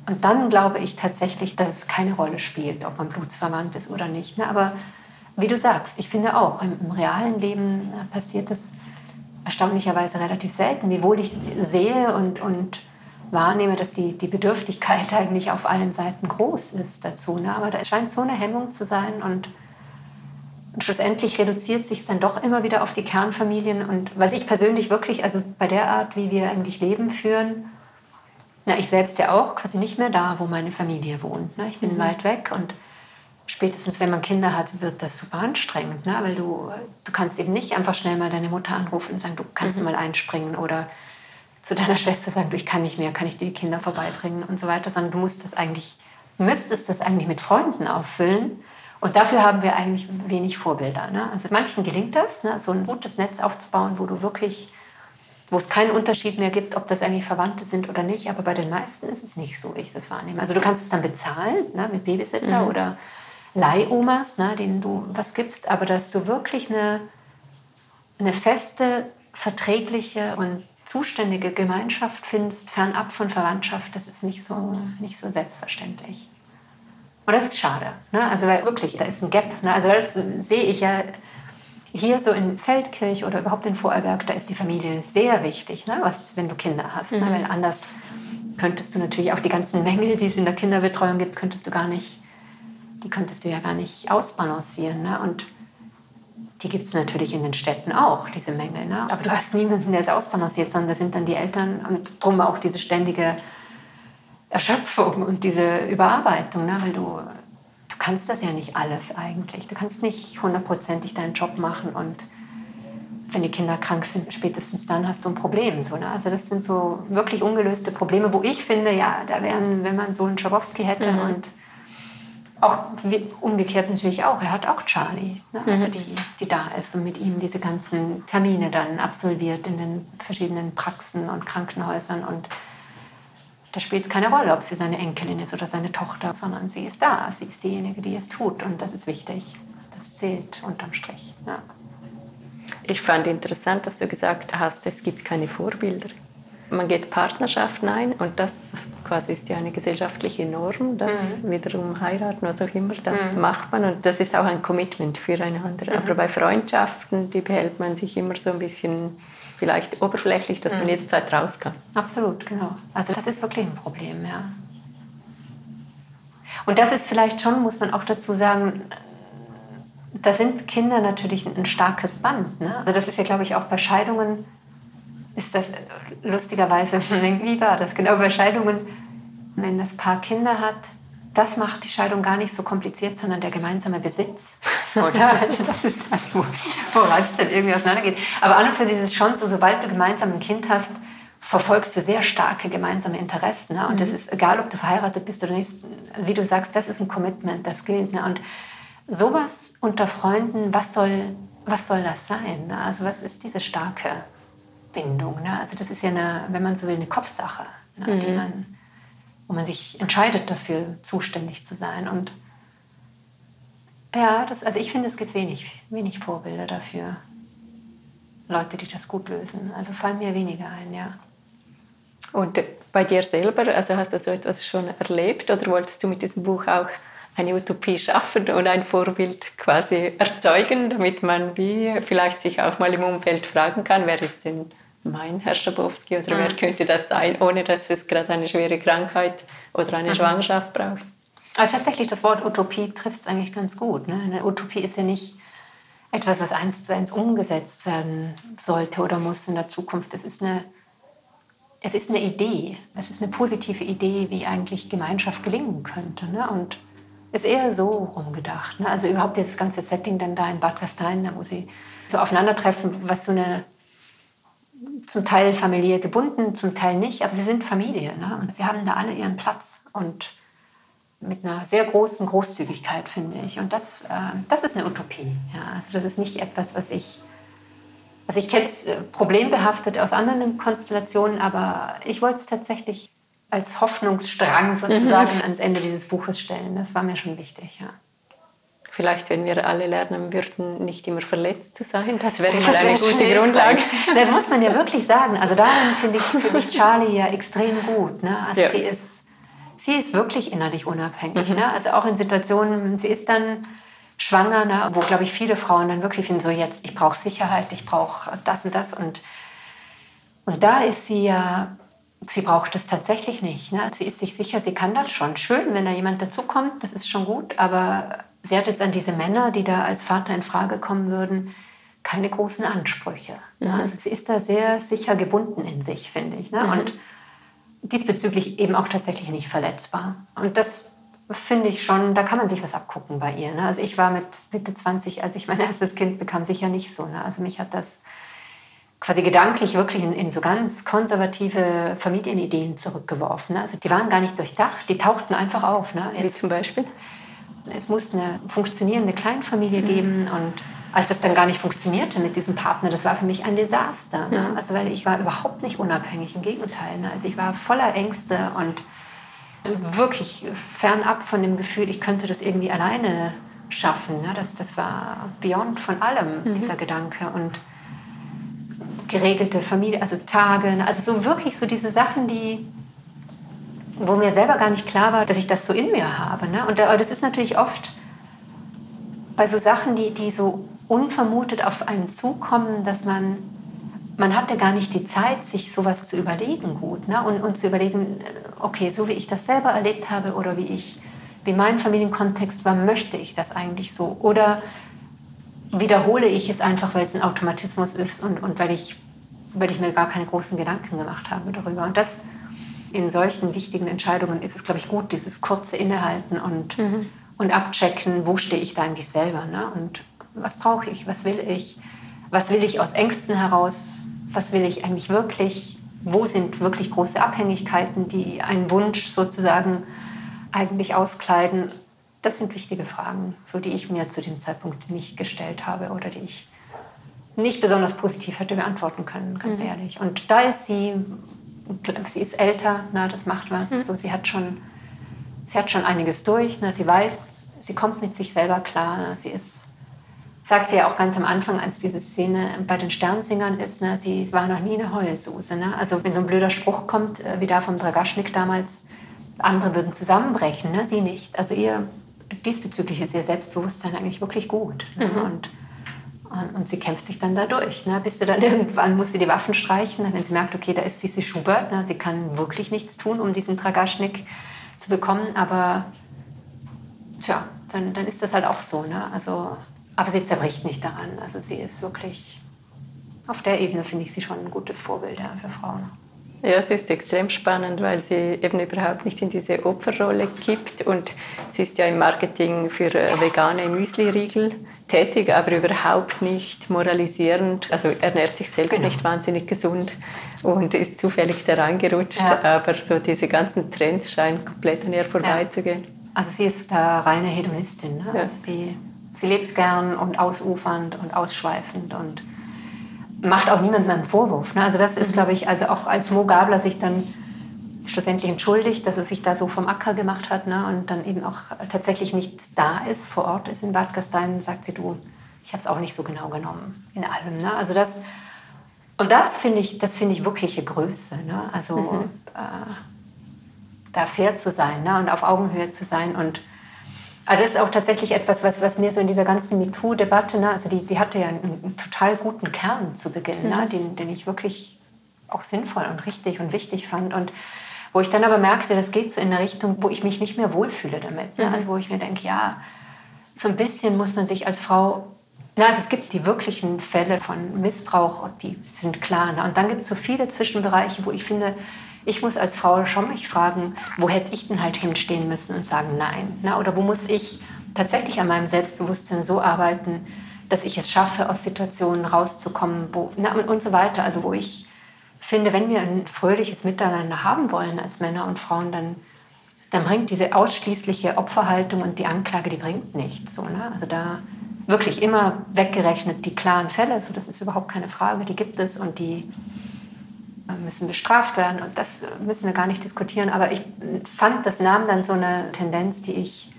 und dann glaube ich tatsächlich, dass es keine Rolle spielt, ob man blutsverwandt ist oder nicht. Ne? Aber wie du sagst, ich finde auch, im, im realen Leben äh, passiert das erstaunlicherweise relativ selten, wiewohl ich sehe und, und wahrnehme, dass die, die Bedürftigkeit eigentlich auf allen Seiten groß ist dazu. Ne? Aber da scheint so eine Hemmung zu sein und, und schlussendlich reduziert sich es dann doch immer wieder auf die Kernfamilien. Und was ich persönlich wirklich, also bei der Art, wie wir eigentlich Leben führen, na, ich selbst ja auch quasi nicht mehr da, wo meine Familie wohnt. Ne? Ich bin mhm. weit weg und spätestens wenn man Kinder hat, wird das super anstrengend, ne? weil du, du kannst eben nicht einfach schnell mal deine Mutter anrufen und sagen, du kannst mhm. mal einspringen oder zu deiner Schwester sagen, du, ich kann nicht mehr, kann ich dir die Kinder vorbeibringen und so weiter, sondern du musst das eigentlich, müsstest das eigentlich mit Freunden auffüllen. Und dafür haben wir eigentlich wenig Vorbilder. Ne? Also manchen gelingt das, ne? so ein gutes Netz aufzubauen, wo du wirklich, wo es keinen Unterschied mehr gibt, ob das eigentlich Verwandte sind oder nicht. Aber bei den meisten ist es nicht so, wie ich das wahrnehme. Also du kannst es dann bezahlen ne? mit Babysitter mhm. oder Leihomas, ne, denen du was gibst, aber dass du wirklich eine, eine feste, verträgliche und zuständige Gemeinschaft findest, fernab von Verwandtschaft, das ist nicht so, nicht so selbstverständlich. Und das ist schade. Ne? Also weil wirklich, da ist ein Gap. Ne? Also das sehe ich ja hier so in Feldkirch oder überhaupt in Vorarlberg, da ist die Familie sehr wichtig, ne? Was, wenn du Kinder hast. Ne? Mhm. Ne? Weil anders könntest du natürlich auch die ganzen Mängel, die es in der Kinderbetreuung gibt, könntest du gar nicht die könntest du ja gar nicht ausbalancieren. Ne? Und die gibt es natürlich in den Städten auch, diese Mängel. Ne? Aber du hast niemanden, der es ausbalanciert, sondern da sind dann die Eltern und drum auch diese ständige Erschöpfung und diese Überarbeitung, ne? weil du, du kannst das ja nicht alles eigentlich. Du kannst nicht hundertprozentig deinen Job machen und wenn die Kinder krank sind, spätestens dann hast du ein Problem. So, ne? Also das sind so wirklich ungelöste Probleme, wo ich finde, ja, da wären, wenn man so einen Schabowski hätte mhm. und auch umgekehrt natürlich auch. Er hat auch Charlie, ne? also mhm. die, die da ist und mit ihm diese ganzen Termine dann absolviert in den verschiedenen Praxen und Krankenhäusern. Und da spielt es keine Rolle, ob sie seine Enkelin ist oder seine Tochter, sondern sie ist da. Sie ist diejenige, die es tut. Und das ist wichtig. Das zählt unterm Strich. Ja. Ich fand interessant, dass du gesagt hast, es gibt keine Vorbilder man geht Partnerschaften ein und das quasi ist ja eine gesellschaftliche Norm, das mhm. wiederum heiraten, was auch immer, das mhm. macht man und das ist auch ein Commitment füreinander. Mhm. Aber bei Freundschaften, die behält man sich immer so ein bisschen vielleicht oberflächlich, dass man mhm. jederzeit raus kann. Absolut, genau. Also das ist wirklich ein Problem, ja. Und das ist vielleicht schon, muss man auch dazu sagen, da sind Kinder natürlich ein, starkes Band. Ne? Also das ist ja, glaube ich, auch bei Scheidungen ist das lustigerweise, wie war das genau bei Scheidungen, wenn das Paar Kinder hat, das macht die Scheidung gar nicht so kompliziert, sondern der gemeinsame Besitz. Oder? Also das ist das, woran es dann irgendwie auseinandergeht. Aber an und für sich ist es schon so, sobald du gemeinsam ein Kind hast, verfolgst du sehr starke gemeinsame Interessen. Ne? Und mhm. das ist egal, ob du verheiratet bist oder nicht, wie du sagst, das ist ein Commitment, das gilt. Ne? Und sowas unter Freunden, was soll, was soll das sein? Ne? Also was ist diese starke Bindung? Ne? Also das ist ja eine, wenn man so will, eine Kopfsache, ne? mhm. die man wo man sich entscheidet dafür, zuständig zu sein. Und ja, das, also ich finde, es gibt wenig, wenig Vorbilder dafür. Leute, die das gut lösen. Also fallen mir weniger ein, ja. Und bei dir selber, also hast du so etwas schon erlebt oder wolltest du mit diesem Buch auch eine Utopie schaffen und ein Vorbild quasi erzeugen, damit man wie vielleicht sich auch mal im Umfeld fragen kann, wer ist denn mein Herr Schabowski oder wer könnte das sein, ohne dass es gerade eine schwere Krankheit oder eine mhm. Schwangerschaft braucht. Aber tatsächlich, das Wort Utopie trifft es eigentlich ganz gut. Ne? Eine Utopie ist ja nicht etwas, was eins zu eins umgesetzt werden sollte oder muss in der Zukunft. Es ist eine, es ist eine Idee. Es ist eine positive Idee, wie eigentlich Gemeinschaft gelingen könnte. Ne? Und ist eher so rumgedacht. Ne? Also überhaupt das ganze Setting dann da in Bad Gastein, wo sie so aufeinandertreffen, was so eine zum Teil familiär gebunden, zum Teil nicht, aber sie sind Familie. Ne? Und sie haben da alle ihren Platz und mit einer sehr großen Großzügigkeit, finde ich. Und das, äh, das ist eine Utopie. Ja? Also das ist nicht etwas, was ich, also ich kenne es äh, problembehaftet aus anderen Konstellationen, aber ich wollte es tatsächlich als Hoffnungsstrang sozusagen mhm. ans Ende dieses Buches stellen. Das war mir schon wichtig. Ja vielleicht, wenn wir alle lernen würden, nicht immer verletzt zu sein. Das wäre mal eine gute Grundlage. Das muss man ja wirklich sagen. Also darin finde ich, find ich Charlie ja extrem gut. Ne? Also ja. sie, ist, sie ist wirklich innerlich unabhängig. Mhm. Ne? Also auch in Situationen, sie ist dann schwanger, ne? wo, glaube ich, viele Frauen dann wirklich finden, so jetzt, ich brauche Sicherheit, ich brauche das und das. Und, und da ist sie ja sie braucht das tatsächlich nicht. Ne? Sie ist sich sicher, sie kann das schon. Schön, wenn da jemand dazukommt, das ist schon gut, aber sie hat jetzt an diese Männer, die da als Vater in Frage kommen würden, keine großen Ansprüche. Ne? Mhm. Also sie ist da sehr sicher gebunden in sich, finde ich. Ne? Mhm. Und diesbezüglich eben auch tatsächlich nicht verletzbar. Und das finde ich schon, da kann man sich was abgucken bei ihr. Ne? Also ich war mit Mitte 20, als ich mein erstes Kind bekam, sicher nicht so. Ne? Also mich hat das quasi gedanklich wirklich in, in, so ganz konservative Familienideen zurückgeworfen. Ne? Also die waren gar nicht durchdacht, die tauchten einfach auf. Ne? Jetzt, Wie zum Beispiel? Es muss eine funktionierende Kleinfamilie mhm. geben und als das dann gar nicht funktionierte mit diesem Partner, das war für mich ein Desaster. Ne? Also weil ich war überhaupt nicht unabhängig, im Gegenteil. Ne? Also ich war voller Ängste und wirklich fernab von dem Gefühl, ich könnte das irgendwie alleine schaffen. Ne? Das, das war beyond von allem, mhm. dieser Gedanke. Und geregelte Familie, also Tage, ne? also so wirklich so diese Sachen, die wo mir selber gar nicht klar war, dass ich das so in mir habe. Ne? Und das ist natürlich oft bei so Sachen, die, die so unvermutet auf einen zukommen, dass man, man hatte gar nicht die Zeit, sich sowas zu überlegen gut. Ne? Und, und zu überlegen, okay, so wie ich das selber erlebt habe oder wie ich, wie mein Familienkontext war, möchte ich das eigentlich so? Oder wiederhole ich es einfach, weil es ein Automatismus ist und, und weil, ich, weil ich mir gar keine großen Gedanken gemacht habe darüber. Und das in solchen wichtigen Entscheidungen ist es, glaube ich, gut, dieses kurze Innehalten und, mhm. und abchecken, wo stehe ich da eigentlich selber ne? und was brauche ich, was will ich, was will ich aus Ängsten heraus, was will ich eigentlich wirklich, wo sind wirklich große Abhängigkeiten, die einen Wunsch sozusagen eigentlich auskleiden. Das sind wichtige Fragen, so die ich mir zu dem Zeitpunkt nicht gestellt habe oder die ich nicht besonders positiv hätte beantworten können, ganz mhm. ehrlich. Und da ist sie sie ist älter, na, das macht was. Mhm. So, sie, hat schon, sie hat schon einiges durch. Na, sie weiß, sie kommt mit sich selber klar. Na, sie ist, sagt sie ja auch ganz am Anfang, als diese Szene bei den Sternsingern ist, na, sie war noch nie eine Heulsuse. Ne? Also wenn so ein blöder Spruch kommt, äh, wie da vom Dragaschnik damals, andere würden zusammenbrechen, ne? sie nicht. Also ihr diesbezüglich ist ihr Selbstbewusstsein eigentlich wirklich gut. Ne? Mhm. Und und sie kämpft sich dann da durch. Ne? Bis sie dann irgendwann muss sie die Waffen streichen, wenn sie merkt, okay, da ist Sissi Schubert. Ne? Sie kann wirklich nichts tun, um diesen Tragaschnik zu bekommen. Aber tja, dann, dann ist das halt auch so. Ne? Also aber sie zerbricht nicht daran. Also sie ist wirklich, auf der Ebene finde ich sie schon ein gutes Vorbild ja, für Frauen. Ja, es ist extrem spannend, weil sie eben überhaupt nicht in diese Opferrolle kippt und sie ist ja im Marketing für vegane Müsli-Riegel tätig, aber überhaupt nicht moralisierend. Also ernährt sich selbst genau. nicht wahnsinnig gesund und ist zufällig da reingerutscht, ja. aber so diese ganzen Trends scheinen komplett an ihr vorbeizugehen. Ja. Also sie ist da reine Hedonistin. Ne? Ja. Also sie, sie lebt gern und ausufernd und ausschweifend und macht auch niemandem einen Vorwurf. Ne? Also das ist, mhm. glaube ich, also auch als Mo Gabler sich dann schlussendlich entschuldigt, dass er sich da so vom Acker gemacht hat ne? und dann eben auch tatsächlich nicht da ist, vor Ort ist in Bad Gastein, sagt sie, du, ich habe es auch nicht so genau genommen in allem. Ne? Also das, und das finde ich, das finde ich wirkliche Größe. Ne? Also mhm. äh, da fair zu sein ne? und auf Augenhöhe zu sein und also das ist auch tatsächlich etwas, was, was mir so in dieser ganzen MeToo-Debatte, ne, also die, die hatte ja einen, einen, total guten Kern zu Beginn, ne, mhm. ne, den, den ich wirklich auch sinnvoll und richtig und wichtig fand. Und wo ich dann aber merkte, das geht so in eine Richtung, wo ich mich nicht mehr wohlfühle damit. Ne? Mhm. Also wo ich mir denke, ja, so ein bisschen muss man sich als Frau na, also es gibt die wirklichen Fälle von Missbrauch, die sind klar. Ne? Und dann gibt es so viele Zwischenbereiche, wo ich finde, ich muss als Frau schon mich fragen, wo hätte ich denn halt hinstehen müssen und sagen Nein? Ne? Oder wo muss ich tatsächlich an meinem Selbstbewusstsein so arbeiten, dass ich es schaffe, aus Situationen rauszukommen wo, na, und, und so weiter. Also wo ich finde, wenn wir ein fröhliches Miteinander haben wollen als Männer und Frauen, dann, dann bringt diese ausschließliche Opferhaltung und die Anklage, die bringt nichts. So, ne? Also da wirklich immer weggerechnet die klaren Fälle, so das ist überhaupt keine Frage, die gibt es und die müssen bestraft werden und das müssen wir gar nicht diskutieren. Aber ich fand, das nahm dann so eine Tendenz, die ich,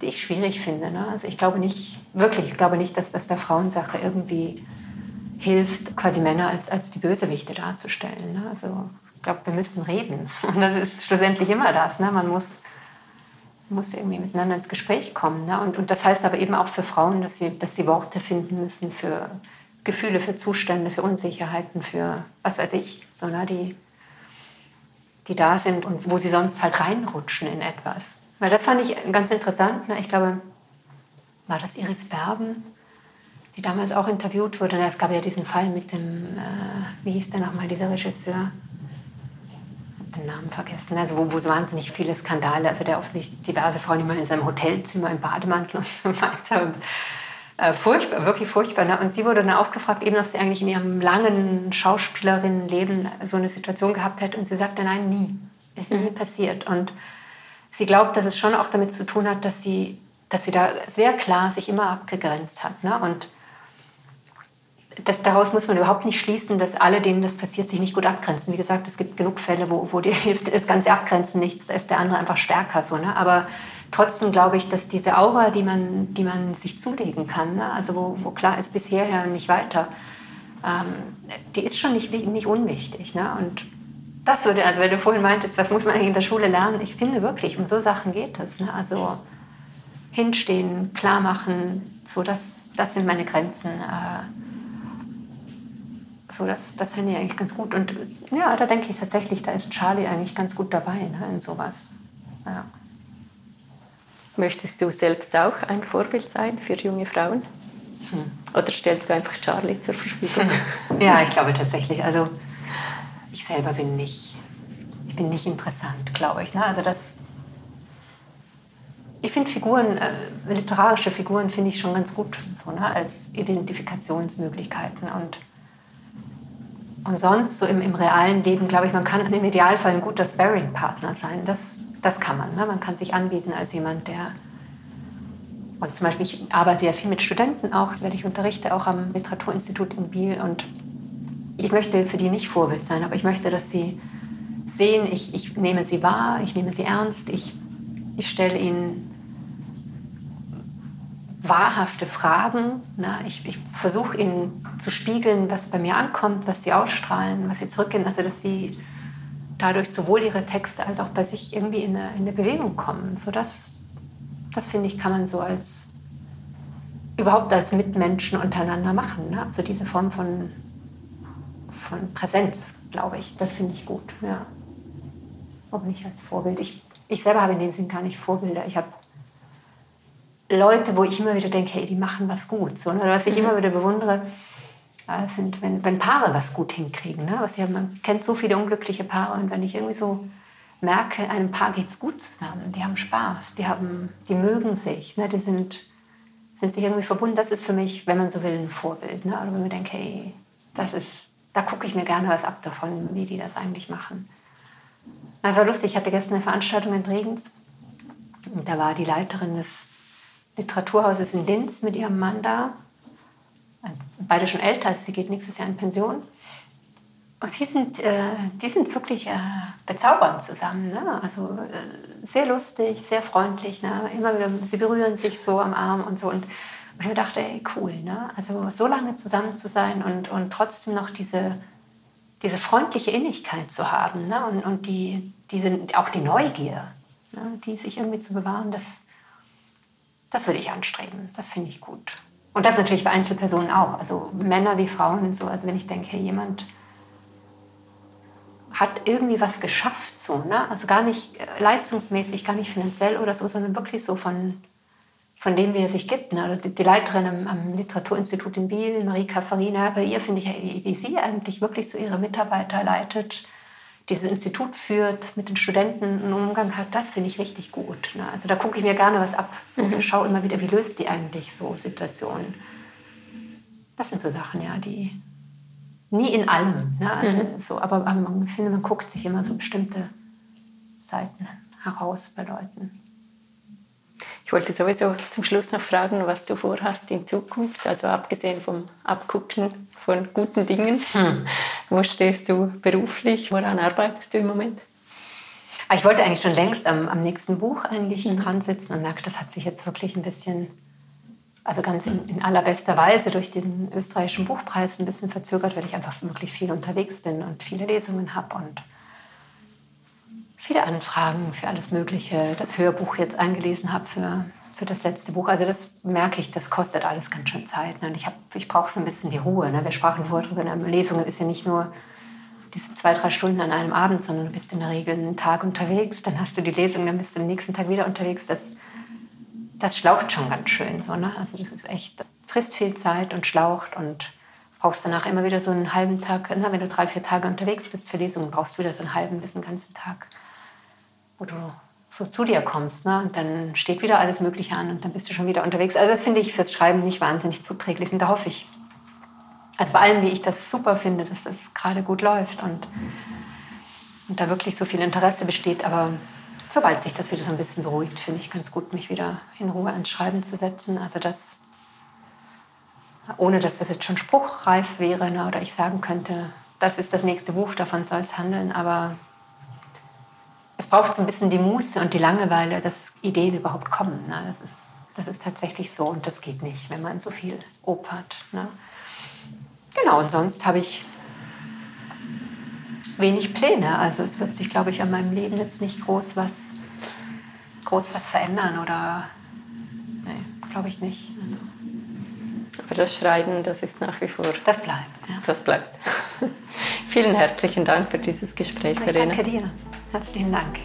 die ich schwierig finde. Ne? Also ich glaube nicht, wirklich, ich glaube nicht, dass das der Frauensache irgendwie hilft, quasi Männer als, als die Bösewichte darzustellen. Ne? Also ich glaube, wir müssen reden. Und das ist schlussendlich immer das. Ne? Man muss, muss irgendwie miteinander ins Gespräch kommen. Ne? Und, und das heißt aber eben auch für Frauen, dass sie, dass sie Worte finden müssen für Gefühle, für Zustände, für Unsicherheiten, für was weiß ich, so, ne, die, die da sind und wo sie sonst halt reinrutschen in etwas. Weil das fand ich ganz interessant. Ne? Ich glaube, war das Iris Berben, die damals auch interviewt wurde. Es gab ja diesen Fall mit dem, äh, wie hieß der nochmal, dieser Regisseur? den Namen vergessen, also wo, wo so wahnsinnig viele Skandale, also der offensichtlich diverse Frauen immer in seinem Hotelzimmer im Bademantel und so weiter. Und äh, furchtbar, wirklich furchtbar. Ne? Und sie wurde dann aufgefragt, eben ob sie eigentlich in ihrem langen Schauspielerinnenleben so eine Situation gehabt hätte. Und sie sagte, nein, nie. Ist mhm. nie passiert. Und sie glaubt, dass es schon auch damit zu tun hat, dass sie, dass sie da sehr klar sich immer abgegrenzt hat. Ne? Und das, daraus muss man überhaupt nicht schließen, dass alle, denen das passiert, sich nicht gut abgrenzen. Wie gesagt, es gibt genug Fälle, wo, wo dir hilft das ganze Abgrenzen nichts, da ist der andere einfach stärker. So, ne? Aber trotzdem glaube ich, dass diese Aura, die man, die man sich zulegen kann, ne? also wo, wo, klar ist bis hierher und nicht weiter, ähm, die ist schon nicht, nicht unwichtig. Ne? Und das würde, also wenn du vorhin meintest, was muss man eigentlich in der Schule lernen, ich finde wirklich, um so Sachen geht es. Ne? Also hinstehen, klar machen, so das, das sind meine Grenzen. Äh, so, das, das finde ich eigentlich ganz gut. Und ja, da denke ich tatsächlich, da ist Charlie eigentlich ganz gut dabei ne, in sowas. Ja. Möchtest du selbst auch ein Vorbild sein für junge Frauen? Hm. Oder stellst du einfach Charlie zur Verfügung? Ja, ich glaube tatsächlich. Also ich selber bin nicht, ich bin nicht interessant, glaube ich. Ne? Also das, ich finde Figuren, äh, literarische Figuren finde ich schon ganz gut so, ne? als Identifikationsmöglichkeiten und und sonst, so im, im realen Leben, glaube ich, man kann im Idealfall ein guter Sparring-Partner sein. Das, das kann man. Ne? Man kann sich anbieten als jemand, der. Also zum Beispiel, ich arbeite ja viel mit Studenten auch, weil ich unterrichte auch am Literaturinstitut in Biel. Und ich möchte für die nicht Vorbild sein, aber ich möchte, dass sie sehen, ich, ich nehme sie wahr, ich nehme sie ernst, ich, ich stelle ihnen wahrhafte Fragen. Na, ich, ich versuche ihnen zu spiegeln, was bei mir ankommt, was sie ausstrahlen, was sie zurückgehen, also dass sie dadurch sowohl ihre Texte als auch bei sich irgendwie in eine, in eine Bewegung kommen. So das, das finde ich, kann man so als überhaupt als Mitmenschen untereinander machen. Ne? Also diese Form von, von Präsenz, glaube ich, das finde ich gut. Ja. Aber nicht als Vorbild. Ich, ich selber habe in dem Sinn gar nicht Vorbilder. Ich habe Leute, wo ich immer wieder denke, hey, die machen was gut. So, ne? Oder was ich mhm. immer wieder bewundere, äh, sind, wenn, wenn Paare was gut hinkriegen. Ne? Was ja, man kennt so viele unglückliche Paare und wenn ich irgendwie so merke, einem Paar geht es gut zusammen, die haben Spaß, die, haben, die mögen sich, ne? die sind, sind sich irgendwie verbunden. Das ist für mich, wenn man so will, ein Vorbild. Ne? Oder wenn man denkt, hey, das ist, da gucke ich mir gerne was ab davon, wie die das eigentlich machen. Das war lustig, ich hatte gestern eine Veranstaltung in Bregenz und da war die Leiterin des Literaturhauses in Linz mit ihrem Mann da. Beide schon älter, also sie geht nächstes Jahr in Pension. Und sie sind, äh, die sind wirklich äh, bezaubernd zusammen. Ne? Also äh, sehr lustig, sehr freundlich. Ne? Immer wieder, sie berühren sich so am Arm und so. Und ich dachte, ey, cool. Ne? Also so lange zusammen zu sein und, und trotzdem noch diese, diese freundliche Innigkeit zu haben. Ne? Und, und die, diese, auch die Neugier, ne? die sich irgendwie zu bewahren, das, das würde ich anstreben. Das finde ich gut. Und das natürlich bei Einzelpersonen auch. Also Männer wie Frauen. So. Also wenn ich denke, hey, jemand hat irgendwie was geschafft, so, ne? also gar nicht äh, leistungsmäßig, gar nicht finanziell oder so, sondern wirklich so von, von dem, wie er sich gibt. Ne? Die, die Leiterin am, am, Literaturinstitut in Biel, Marika Farina, bei ihr finde ich, wie sie eigentlich wirklich so ihre Mitarbeiter leitet, dieses Institut führt, mit den Studenten einen Umgang hat, das finde ich richtig gut. Ne? Also da gucke ich mir gerne was ab. So, mhm. Ich schaue immer wieder, wie löst die eigentlich so Situationen. Das sind so Sachen, ja, die, nie in allem. Ne? Also mhm. so, aber, aber man, ich finde, man guckt sich immer so bestimmte Seiten heraus bei Leuten. Ich wollte sowieso zum Schluss noch fragen, was du vorhast in Zukunft, also abgesehen vom Abgucken von guten Dingen. Hm. Wo stehst du beruflich? Woran arbeitest du im Moment? Ah, ich wollte eigentlich schon längst am, am nächsten Buch eigentlich mhm. dran sitzen und merke, das hat sich jetzt wirklich ein bisschen also ganz in, in, allerbester Weise durch den österreichischen Buchpreis ein bisschen verzögert, weil ich einfach wirklich viel unterwegs bin und viele Lesungen habe und viele Anfragen für alles Mögliche, das Hörbuch jetzt eingelesen habe für, für das letzte Buch. Also das merke ich, das kostet alles ganz schön Zeit. Ne? Und ich, ich brauche so ein bisschen die Ruhe. Ne? Wir sprachen vorher darüber, eine Lesung ist ja nicht nur diese zwei, drei Stunden an einem Abend, sondern du bist in der Regel einen Tag unterwegs, dann hast du die Lesung, dann bist du am nächsten Tag wieder unterwegs. Das das schlaucht schon ganz schön so. Ne? Also das ist echt, frisst viel Zeit und schlaucht und brauchst danach immer wieder so einen halben Tag, na, wenn du drei, vier Tage unterwegs bist für Lesungen, brauchst du wieder so einen halben bis einen ganzen Tag, wo du so zu dir kommst. Ne? Und dann steht wieder alles Mögliche an und dann bist du schon wieder unterwegs. Also das finde ich fürs Schreiben nicht wahnsinnig zuträglich und da hoffe ich, also bei allem, wie ich das super finde, dass das gerade gut läuft und, und da wirklich so viel Interesse besteht, aber sobald sich das wieder so ein bisschen beruhigt, finde ich ganz gut, mich wieder in Ruhe ans Schreiben zu setzen. Also das, ohne dass das jetzt schon spruchreif wäre ne, oder ich sagen könnte, das ist das nächste Buch, davon soll es handeln, aber es braucht so ein bisschen die Muße und die Langeweile, dass Ideen überhaupt kommen. Ne? Das, ist, das ist tatsächlich so und das geht nicht, wenn man so viel opert. Ne? Genau, und sonst habe ich wenig Pläne. Also es wird sich, glaube ich, an meinem Leben jetzt nicht groß was, groß was verändern oder nee, glaube ich nicht. Also. Aber das Schreiben, das ist nach wie vor. Das bleibt, ja. Das bleibt. Vielen herzlichen Dank für dieses Gespräch, Verena. Danke dir. Herzlichen Dank.